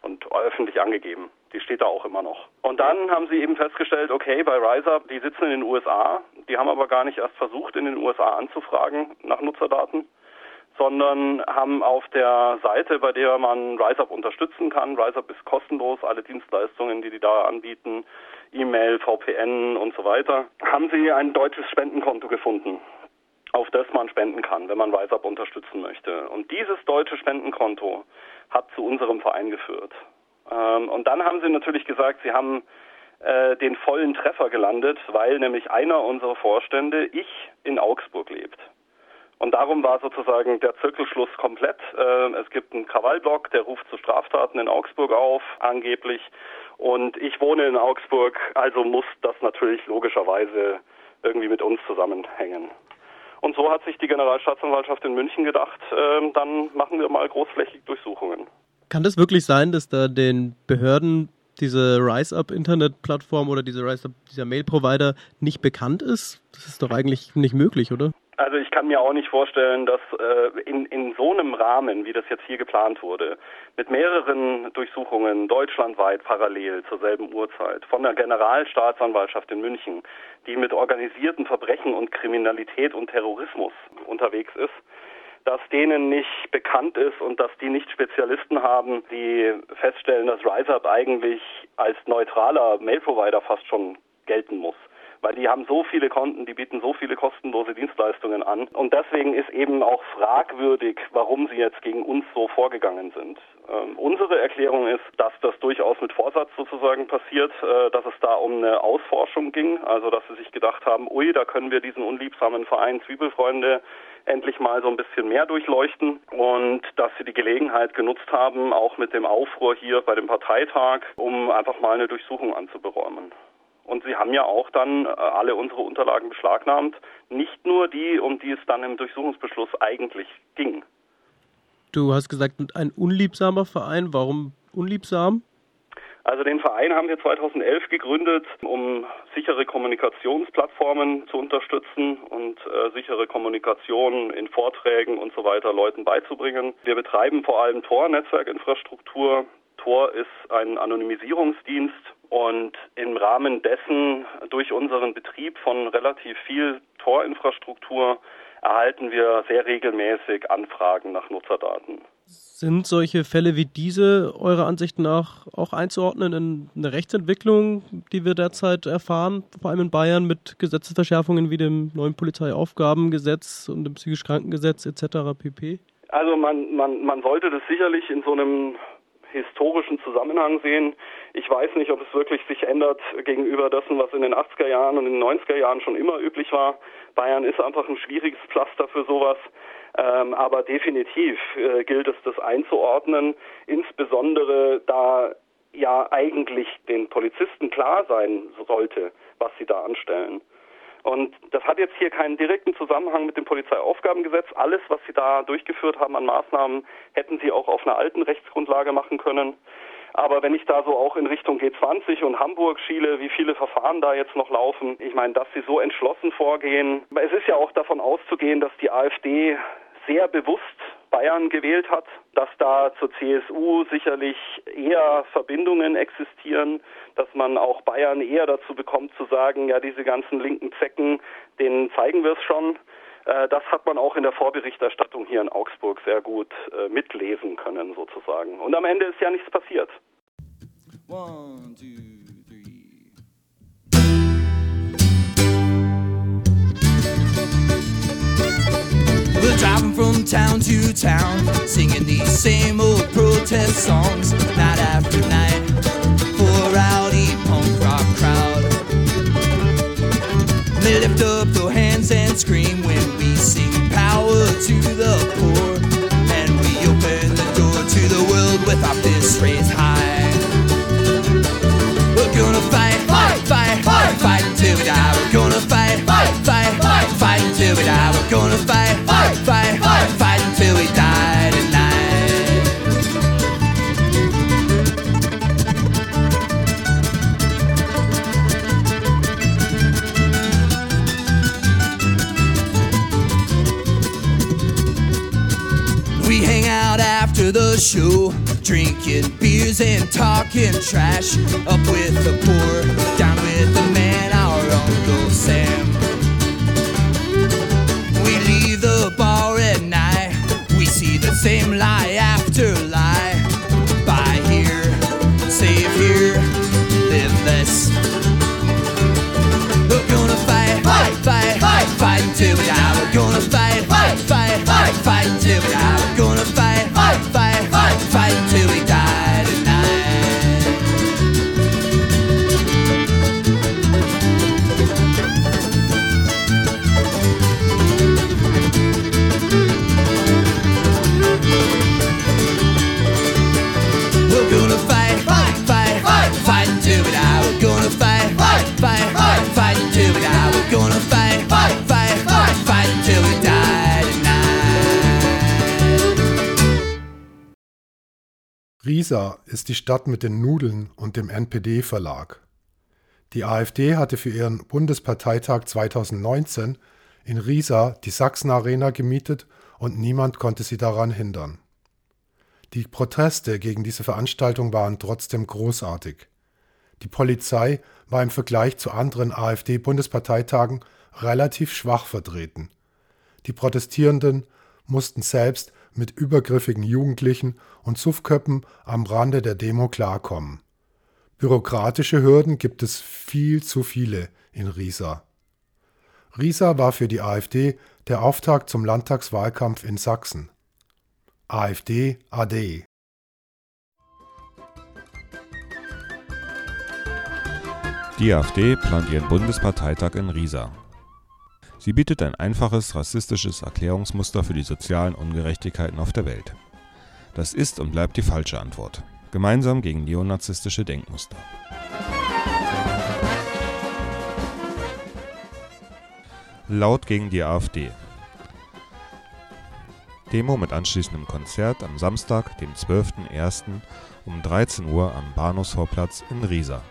und öffentlich angegeben. Die steht da auch immer noch. Und dann haben sie eben festgestellt, okay, bei RiseUp, die sitzen in den USA, die haben aber gar nicht erst versucht, in den USA anzufragen nach Nutzerdaten, sondern haben auf der Seite, bei der man RiseUp unterstützen kann, RiseUp ist kostenlos, alle Dienstleistungen, die die da anbieten, E-Mail, VPN und so weiter, haben sie ein deutsches Spendenkonto gefunden auf das man spenden kann, wenn man RiseUp unterstützen möchte. Und dieses deutsche Spendenkonto hat zu unserem Verein geführt. Ähm, und dann haben sie natürlich gesagt, sie haben äh, den vollen Treffer gelandet, weil nämlich einer unserer Vorstände, ich, in Augsburg lebt. Und darum war sozusagen der Zirkelschluss komplett. Äh, es gibt einen Krawallblock, der ruft zu Straftaten in Augsburg auf, angeblich. Und ich wohne in Augsburg, also muss das natürlich logischerweise irgendwie mit uns zusammenhängen. Und so hat sich die Generalstaatsanwaltschaft in München gedacht, äh, dann machen wir mal großflächig Durchsuchungen. Kann das wirklich sein, dass da den Behörden diese RiseUp-Internet-Plattform oder diese RiseUp, dieser Mail-Provider nicht bekannt ist? Das ist doch eigentlich nicht möglich, oder? Also ich kann mir auch nicht vorstellen, dass äh, in, in so einem Rahmen, wie das jetzt hier geplant wurde, mit mehreren Durchsuchungen deutschlandweit parallel zur selben Uhrzeit von der Generalstaatsanwaltschaft in München, die mit organisierten Verbrechen und Kriminalität und Terrorismus unterwegs ist, dass denen nicht bekannt ist und dass die nicht Spezialisten haben, die feststellen, dass RiseUp eigentlich als neutraler Mail-Provider fast schon gelten muss weil die haben so viele Konten, die bieten so viele kostenlose Dienstleistungen an. Und deswegen ist eben auch fragwürdig, warum sie jetzt gegen uns so vorgegangen sind. Ähm, unsere Erklärung ist, dass das durchaus mit Vorsatz sozusagen passiert, äh, dass es da um eine Ausforschung ging, also dass sie sich gedacht haben, ui, da können wir diesen unliebsamen Verein Zwiebelfreunde endlich mal so ein bisschen mehr durchleuchten und dass sie die Gelegenheit genutzt haben, auch mit dem Aufruhr hier bei dem Parteitag, um einfach mal eine Durchsuchung anzuberäumen. Und sie haben ja auch dann äh, alle unsere Unterlagen beschlagnahmt, nicht nur die, um die es dann im Durchsuchungsbeschluss eigentlich ging. Du hast gesagt, ein unliebsamer Verein. Warum unliebsam? Also den Verein haben wir 2011 gegründet, um sichere Kommunikationsplattformen zu unterstützen und äh, sichere Kommunikation in Vorträgen und so weiter Leuten beizubringen. Wir betreiben vor allem Tor-Netzwerkinfrastruktur. Tor ist ein Anonymisierungsdienst und im Rahmen dessen durch unseren Betrieb von relativ viel Torinfrastruktur erhalten wir sehr regelmäßig Anfragen nach Nutzerdaten. Sind solche Fälle wie diese eurer Ansicht nach auch einzuordnen in eine Rechtsentwicklung, die wir derzeit erfahren, vor allem in Bayern mit Gesetzesverschärfungen wie dem neuen Polizeiaufgabengesetz und dem psychisch Krankengesetz etc. pp? Also man, man, man sollte das sicherlich in so einem historischen Zusammenhang sehen. Ich weiß nicht, ob es wirklich sich ändert gegenüber dessen, was in den 80er Jahren und in den 90er Jahren schon immer üblich war. Bayern ist einfach ein schwieriges Pflaster für sowas. Ähm, aber definitiv äh, gilt es, das einzuordnen, insbesondere da ja eigentlich den Polizisten klar sein sollte, was sie da anstellen. Und das hat jetzt hier keinen direkten Zusammenhang mit dem Polizeiaufgabengesetz. Alles, was Sie da durchgeführt haben an Maßnahmen, hätten Sie auch auf einer alten Rechtsgrundlage machen können. Aber wenn ich da so auch in Richtung G20 und Hamburg schiele, wie viele Verfahren da jetzt noch laufen, ich meine, dass sie so entschlossen vorgehen. Es ist ja auch davon auszugehen, dass die AfD sehr bewusst Bayern gewählt hat, dass da zur CSU sicherlich eher Verbindungen existieren, dass man auch Bayern eher dazu bekommt zu sagen, ja, diese ganzen linken Zecken, denen zeigen wir es schon. Äh, das hat man auch in der Vorberichterstattung hier in Augsburg sehr gut äh, mitlesen können, sozusagen. Und am Ende ist ja nichts passiert. One, two. From town to town, singing these same old protest songs, night after night, for a rowdy punk rock crowd. They lift up their hands and scream when we sing power to the poor, and we open the door to the world with our fists raised high. We're gonna fight, fight, fight, fight, fight until we die. We're gonna fight, fight, fight, fight, fight until we die. We're gonna fight, the show, drinking beers and talking trash. Up with the poor, down with the man, our Uncle Riesa ist die Stadt mit den Nudeln und dem NPD-Verlag. Die AfD hatte für ihren Bundesparteitag 2019 in Riesa die Sachsen-Arena gemietet und niemand konnte sie daran hindern. Die Proteste gegen diese Veranstaltung waren trotzdem großartig. Die Polizei war im Vergleich zu anderen AfD-Bundesparteitagen relativ schwach vertreten. Die Protestierenden mussten selbst mit übergriffigen Jugendlichen und Suffköppen am Rande der Demo klarkommen. Bürokratische Hürden gibt es viel zu viele in Riesa. Riesa war für die AfD der Auftakt zum Landtagswahlkampf in Sachsen. AfD AD. Die AfD plant ihren Bundesparteitag in Riesa. Sie bietet ein einfaches rassistisches Erklärungsmuster für die sozialen Ungerechtigkeiten auf der Welt. Das ist und bleibt die falsche Antwort. Gemeinsam gegen neonazistische Denkmuster. Laut gegen die AfD. Demo mit anschließendem Konzert am Samstag, dem 12.01. um 13 Uhr am Bahnhofsvorplatz in Riesa.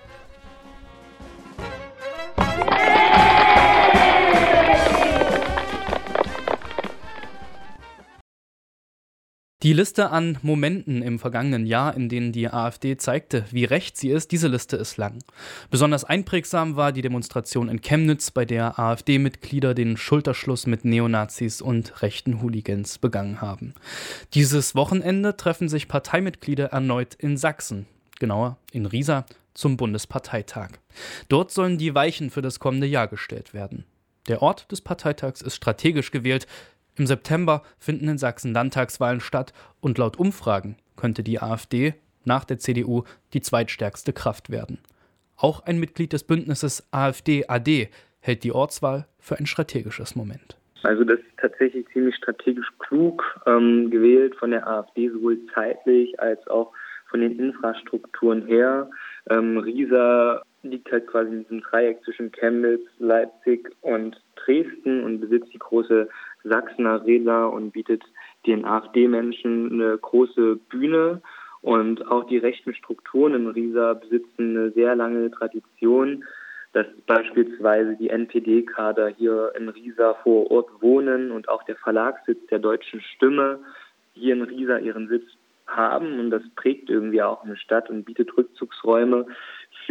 Die Liste an Momenten im vergangenen Jahr, in denen die AfD zeigte, wie recht sie ist, diese Liste ist lang. Besonders einprägsam war die Demonstration in Chemnitz, bei der AfD-Mitglieder den Schulterschluss mit Neonazis und rechten Hooligans begangen haben. Dieses Wochenende treffen sich Parteimitglieder erneut in Sachsen, genauer in Riesa, zum Bundesparteitag. Dort sollen die Weichen für das kommende Jahr gestellt werden. Der Ort des Parteitags ist strategisch gewählt, im September finden in Sachsen Landtagswahlen statt und laut Umfragen könnte die AfD nach der CDU die zweitstärkste Kraft werden. Auch ein Mitglied des Bündnisses AfD-AD hält die Ortswahl für ein strategisches Moment. Also das ist tatsächlich ziemlich strategisch klug ähm, gewählt von der AfD, sowohl zeitlich als auch von den Infrastrukturen her. Ähm, Riesa liegt halt quasi in diesem Dreieck zwischen Chemnitz, Leipzig und Dresden und besitzt die große Sachsen Arena und bietet den AfD-Menschen eine große Bühne. Und auch die rechten Strukturen in Riesa besitzen eine sehr lange Tradition, dass beispielsweise die NPD-Kader hier in Riesa vor Ort wohnen und auch der Verlagssitz der Deutschen Stimme hier in Riesa ihren Sitz haben. Und das prägt irgendwie auch eine Stadt und bietet Rückzugsräume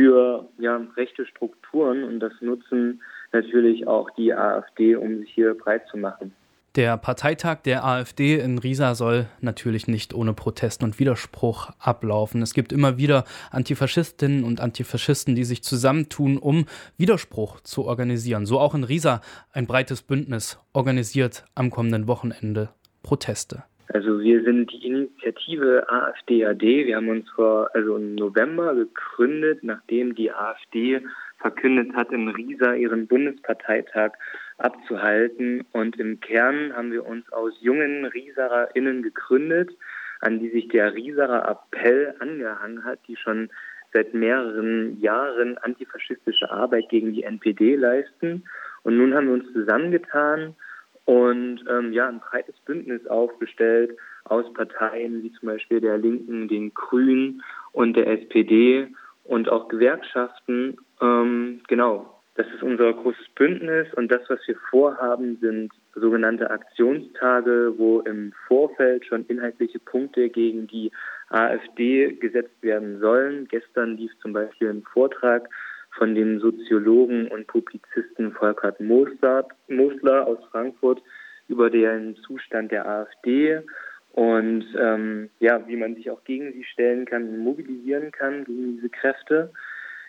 für ja, rechte Strukturen. Und das nutzen natürlich auch die AfD, um sich hier breit zu machen. Der Parteitag der AfD in Riesa soll natürlich nicht ohne Protest und Widerspruch ablaufen. Es gibt immer wieder Antifaschistinnen und Antifaschisten, die sich zusammentun, um Widerspruch zu organisieren. So auch in Riesa ein breites Bündnis organisiert am kommenden Wochenende Proteste. Also wir sind die Initiative AfD-AD. Wir haben uns vor, also im November gegründet, nachdem die AfD verkündet hat, in Riesa ihren Bundesparteitag abzuhalten. Und im Kern haben wir uns aus jungen RiesererInnen gegründet, an die sich der Rieserer Appell angehangen hat, die schon seit mehreren Jahren antifaschistische Arbeit gegen die NPD leisten. Und nun haben wir uns zusammengetan und ähm, ja ein breites Bündnis aufgestellt aus Parteien wie zum Beispiel der Linken, den Grünen und der SPD und auch Gewerkschaften. Ähm, genau, das ist unser großes Bündnis und das, was wir vorhaben, sind sogenannte Aktionstage, wo im Vorfeld schon inhaltliche Punkte gegen die AfD gesetzt werden sollen. Gestern lief zum Beispiel ein Vortrag von dem Soziologen und Publizisten Volkert Mosler, aus Frankfurt über den Zustand der AfD und ähm, ja, wie man sich auch gegen sie stellen kann mobilisieren kann gegen diese Kräfte.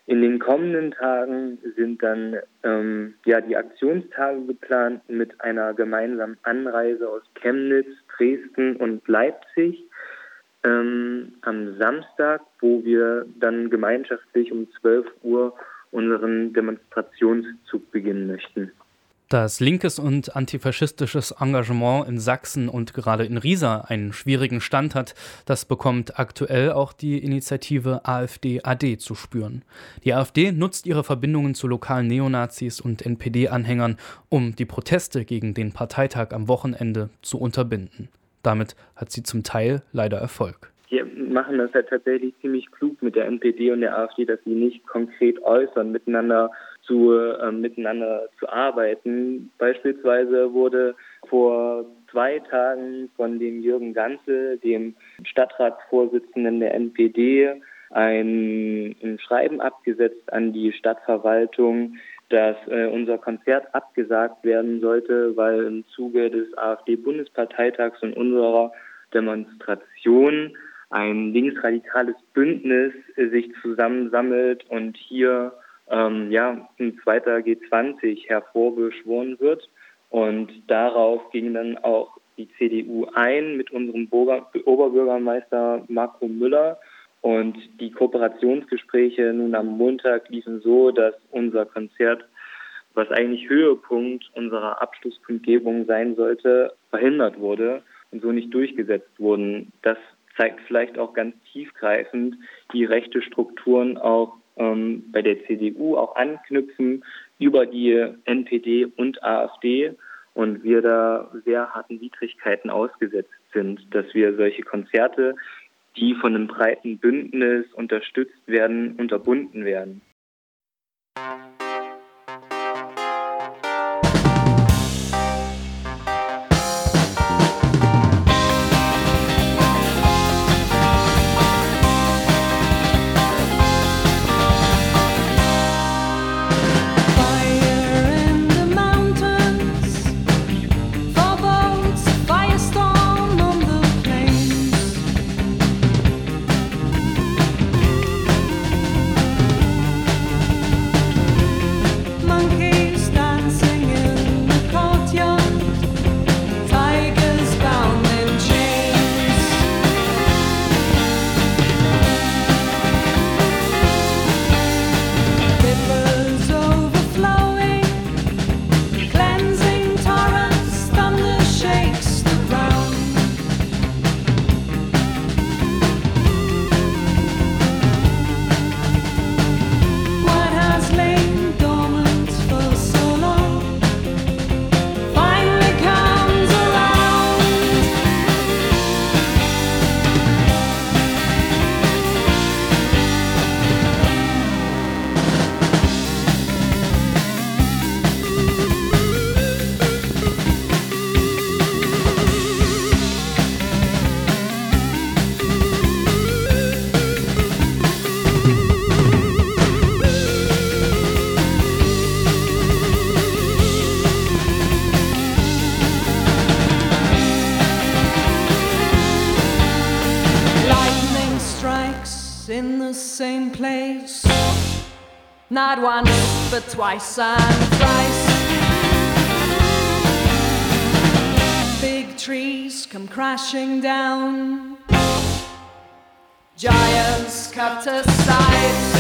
In den kommenden Tagen sind dann ähm, ja die Aktionstage geplant mit einer gemeinsamen Anreise aus Chemnitz, Dresden und Leipzig ähm, am Samstag, wo wir dann gemeinschaftlich um 12 Uhr unseren Demonstrationszug beginnen möchten. Dass linkes und antifaschistisches Engagement in Sachsen und gerade in Riesa einen schwierigen Stand hat, das bekommt aktuell auch die Initiative AfD-AD zu spüren. Die AfD nutzt ihre Verbindungen zu lokalen Neonazis und NPD-Anhängern, um die Proteste gegen den Parteitag am Wochenende zu unterbinden. Damit hat sie zum Teil leider Erfolg. Wir machen das ja tatsächlich ziemlich klug mit der NPD und der AfD, dass sie nicht konkret äußern, miteinander zu, äh, miteinander zu arbeiten. Beispielsweise wurde vor zwei Tagen von dem Jürgen Ganze, dem Stadtratsvorsitzenden der NPD, ein, ein Schreiben abgesetzt an die Stadtverwaltung, dass äh, unser Konzert abgesagt werden sollte, weil im Zuge des AfD-Bundesparteitags und unserer Demonstration ein linksradikales Bündnis äh, sich zusammensammelt und hier ähm, ja, ein zweiter G20 hervorbeschworen wird. Und darauf ging dann auch die CDU ein mit unserem Oberbürgermeister Marco Müller. Und die Kooperationsgespräche nun am Montag liefen so, dass unser Konzert, was eigentlich Höhepunkt unserer Abschlusskundgebung sein sollte, verhindert wurde und so nicht durchgesetzt wurden. Das zeigt vielleicht auch ganz tiefgreifend, wie rechte Strukturen auch ähm, bei der CDU auch anknüpfen über die NPD und AfD und wir da sehr harten Widrigkeiten ausgesetzt sind, dass wir solche Konzerte, die von einem breiten Bündnis unterstützt werden, unterbunden werden. But twice and thrice. Big trees come crashing down. Giants cut aside.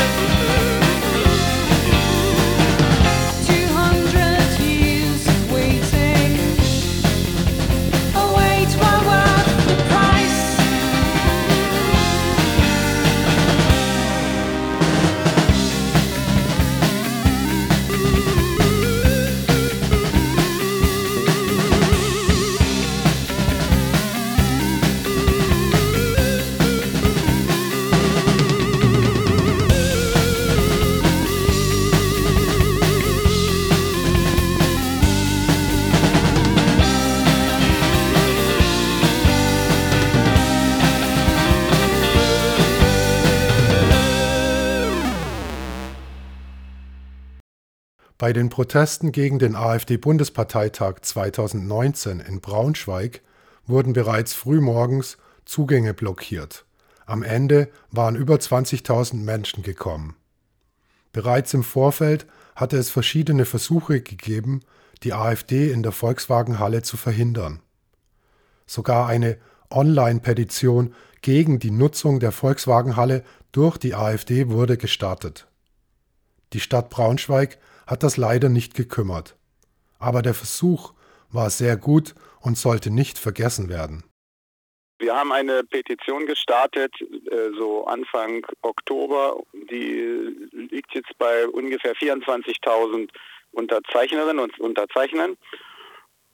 Bei den Protesten gegen den AfD-Bundesparteitag 2019 in Braunschweig wurden bereits frühmorgens Zugänge blockiert. Am Ende waren über 20.000 Menschen gekommen. Bereits im Vorfeld hatte es verschiedene Versuche gegeben, die AfD in der Volkswagenhalle zu verhindern. Sogar eine Online-Petition gegen die Nutzung der Volkswagenhalle durch die AfD wurde gestartet. Die Stadt Braunschweig hat das leider nicht gekümmert. Aber der Versuch war sehr gut und sollte nicht vergessen werden. Wir haben eine Petition gestartet, äh, so Anfang Oktober. Die liegt jetzt bei ungefähr 24.000 Unterzeichnerinnen und Unterzeichnern,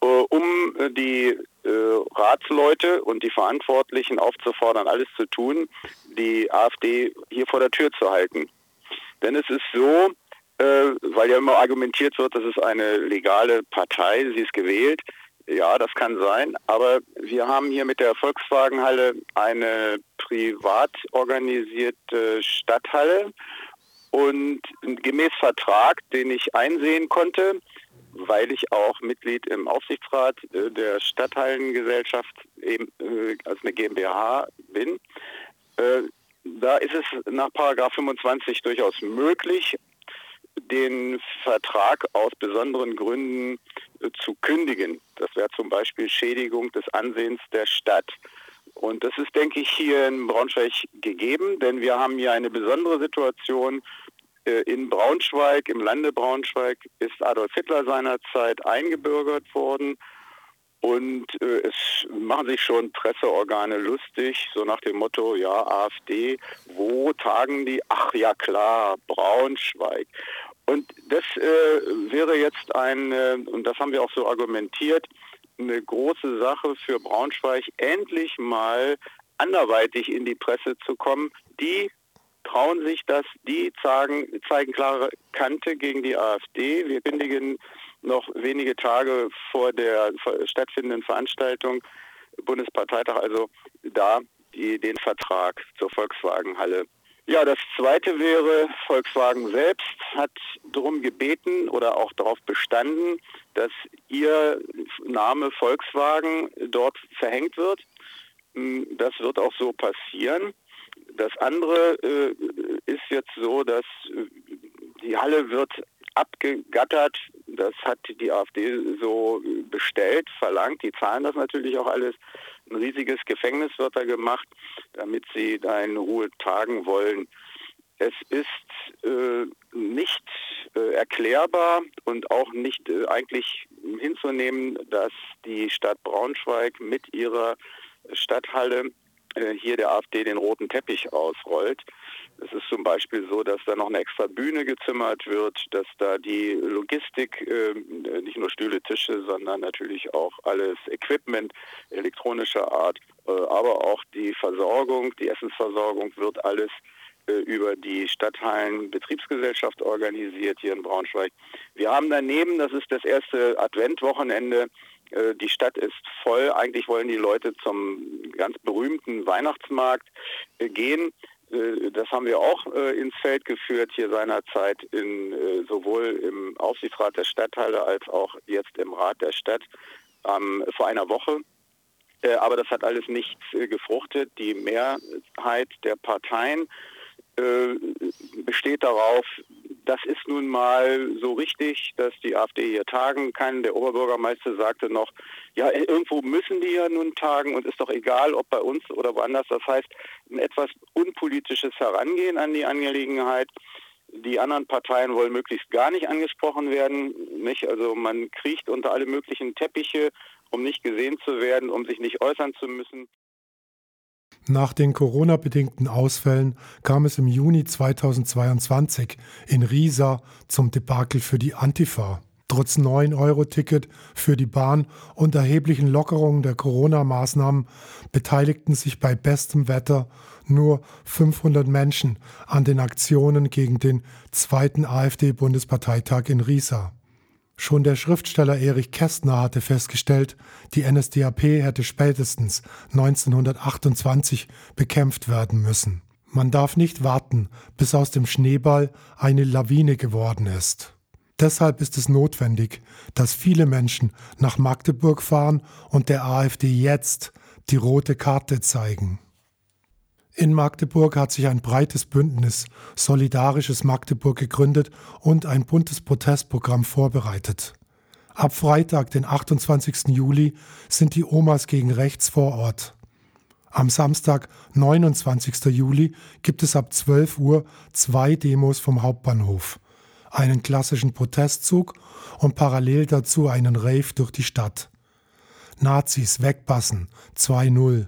äh, um die äh, Ratsleute und die Verantwortlichen aufzufordern, alles zu tun, die AfD hier vor der Tür zu halten. Denn es ist so, weil ja immer argumentiert wird, das ist eine legale Partei, sie ist gewählt. Ja, das kann sein, aber wir haben hier mit der Volkswagenhalle eine privat organisierte Stadthalle und gemäß Vertrag, den ich einsehen konnte, weil ich auch Mitglied im Aufsichtsrat äh, der Stadthallengesellschaft eben äh, als eine GmbH bin. Äh, da ist es nach Paragraph 25 durchaus möglich, den Vertrag aus besonderen Gründen zu kündigen. Das wäre zum Beispiel Schädigung des Ansehens der Stadt. Und das ist, denke ich, hier in Braunschweig gegeben, denn wir haben hier eine besondere Situation. Äh, in Braunschweig, im Lande Braunschweig, ist Adolf Hitler seinerzeit eingebürgert worden. Und äh, es machen sich schon Presseorgane lustig, so nach dem Motto, ja, AfD, wo tagen die? Ach ja klar, Braunschweig. Und das äh, wäre jetzt ein, äh, und das haben wir auch so argumentiert, eine große Sache für Braunschweig, endlich mal anderweitig in die Presse zu kommen. Die trauen sich das, die zeigen, zeigen klare Kante gegen die AfD. Wir kündigen noch wenige Tage vor der stattfindenden Veranstaltung Bundesparteitag, also da die, den Vertrag zur Volkswagenhalle. Ja, das zweite wäre, Volkswagen selbst hat darum gebeten oder auch darauf bestanden, dass ihr Name Volkswagen dort verhängt wird. Hm, das wird auch so passieren. Das andere äh, ist jetzt so, dass äh, die Halle wird abgegattert. Das hat die AfD so bestellt, verlangt. Die zahlen das natürlich auch alles. Ein riesiges Gefängnis wird da gemacht, damit sie da in Ruhe tagen wollen. Es ist äh, nicht äh, erklärbar und auch nicht äh, eigentlich hinzunehmen, dass die Stadt Braunschweig mit ihrer Stadthalle hier der AfD den roten Teppich ausrollt. Es ist zum Beispiel so, dass da noch eine extra Bühne gezimmert wird, dass da die Logistik, äh, nicht nur Stühle, Tische, sondern natürlich auch alles Equipment elektronischer Art, äh, aber auch die Versorgung, die Essensversorgung wird alles äh, über die Stadtteilen Betriebsgesellschaft organisiert hier in Braunschweig. Wir haben daneben, das ist das erste Adventwochenende, äh, die Stadt ist voll. Eigentlich wollen die Leute zum ganz berühmten Weihnachtsmarkt äh, gehen. Äh, das haben wir auch ins Feld geführt hier seinerzeit in, sowohl im Aufsichtsrat der Stadtteile als auch jetzt im Rat der Stadt ähm, vor einer Woche. aber das hat alles nichts gefruchtet. Die Mehrheit der Parteien besteht darauf, das ist nun mal so richtig, dass die AfD hier tagen kann. Der Oberbürgermeister sagte noch, ja, irgendwo müssen die ja nun tagen und ist doch egal, ob bei uns oder woanders. Das heißt, ein etwas unpolitisches Herangehen an die Angelegenheit. Die anderen Parteien wollen möglichst gar nicht angesprochen werden. Nicht? Also man kriecht unter alle möglichen Teppiche, um nicht gesehen zu werden, um sich nicht äußern zu müssen. Nach den Corona-bedingten Ausfällen kam es im Juni 2022 in Riesa zum Debakel für die Antifa. Trotz 9-Euro-Ticket für die Bahn und erheblichen Lockerungen der Corona-Maßnahmen beteiligten sich bei bestem Wetter nur 500 Menschen an den Aktionen gegen den zweiten AfD-Bundesparteitag in Riesa. Schon der Schriftsteller Erich Kästner hatte festgestellt, die NSDAP hätte spätestens 1928 bekämpft werden müssen. Man darf nicht warten, bis aus dem Schneeball eine Lawine geworden ist. Deshalb ist es notwendig, dass viele Menschen nach Magdeburg fahren und der AfD jetzt die rote Karte zeigen. In Magdeburg hat sich ein breites Bündnis Solidarisches Magdeburg gegründet und ein buntes Protestprogramm vorbereitet. Ab Freitag, den 28. Juli, sind die Omas gegen rechts vor Ort. Am Samstag, 29. Juli, gibt es ab 12 Uhr zwei Demos vom Hauptbahnhof, einen klassischen Protestzug und parallel dazu einen Rave durch die Stadt. Nazis wegpassen 2-0.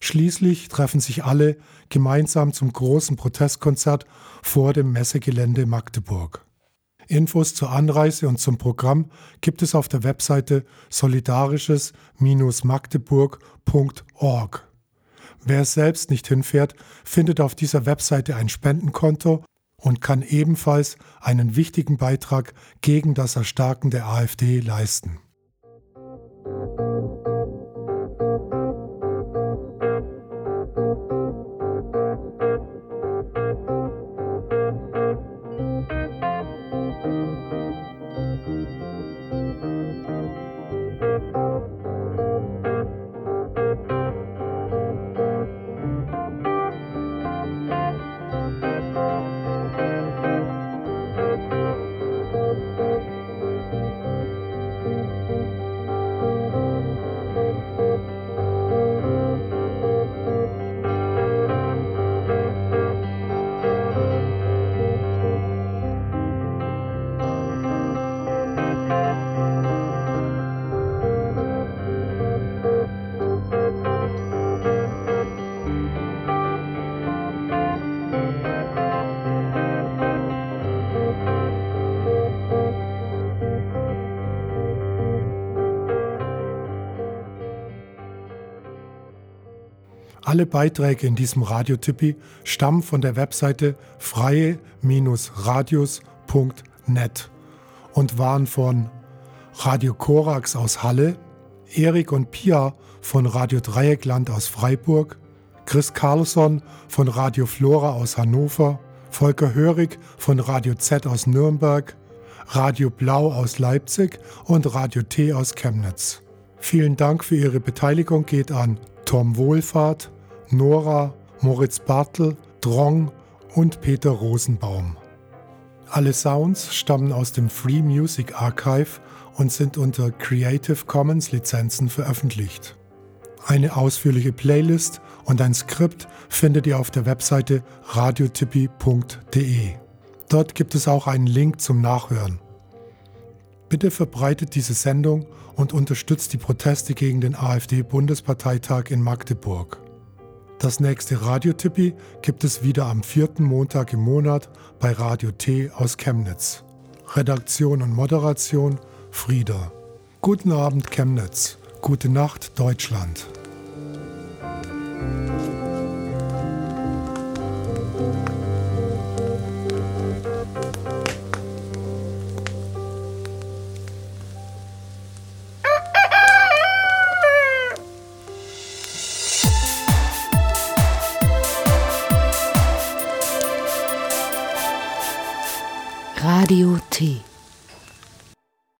Schließlich treffen sich alle gemeinsam zum großen Protestkonzert vor dem Messegelände Magdeburg. Infos zur Anreise und zum Programm gibt es auf der Webseite solidarisches-magdeburg.org. Wer selbst nicht hinfährt, findet auf dieser Webseite ein Spendenkonto und kann ebenfalls einen wichtigen Beitrag gegen das Erstarken der AfD leisten. Alle Beiträge in diesem Radiotippi stammen von der Webseite freie-radius.net und waren von Radio Korax aus Halle, Erik und Pia von Radio Dreieckland aus Freiburg, Chris Carlson von Radio Flora aus Hannover, Volker Hörig von Radio Z aus Nürnberg, Radio Blau aus Leipzig und Radio T aus Chemnitz. Vielen Dank für Ihre Beteiligung geht an Tom Wohlfahrt, Nora, Moritz Bartel, Drong und Peter Rosenbaum. Alle Sounds stammen aus dem Free Music Archive und sind unter Creative Commons Lizenzen veröffentlicht. Eine ausführliche Playlist und ein Skript findet ihr auf der Webseite radiotippi.de. Dort gibt es auch einen Link zum Nachhören. Bitte verbreitet diese Sendung und unterstützt die Proteste gegen den AfD-Bundesparteitag in Magdeburg. Das nächste Radiotippi gibt es wieder am vierten Montag im Monat bei Radio T aus Chemnitz. Redaktion und Moderation Frieda. Guten Abend Chemnitz. Gute Nacht Deutschland. Radio T.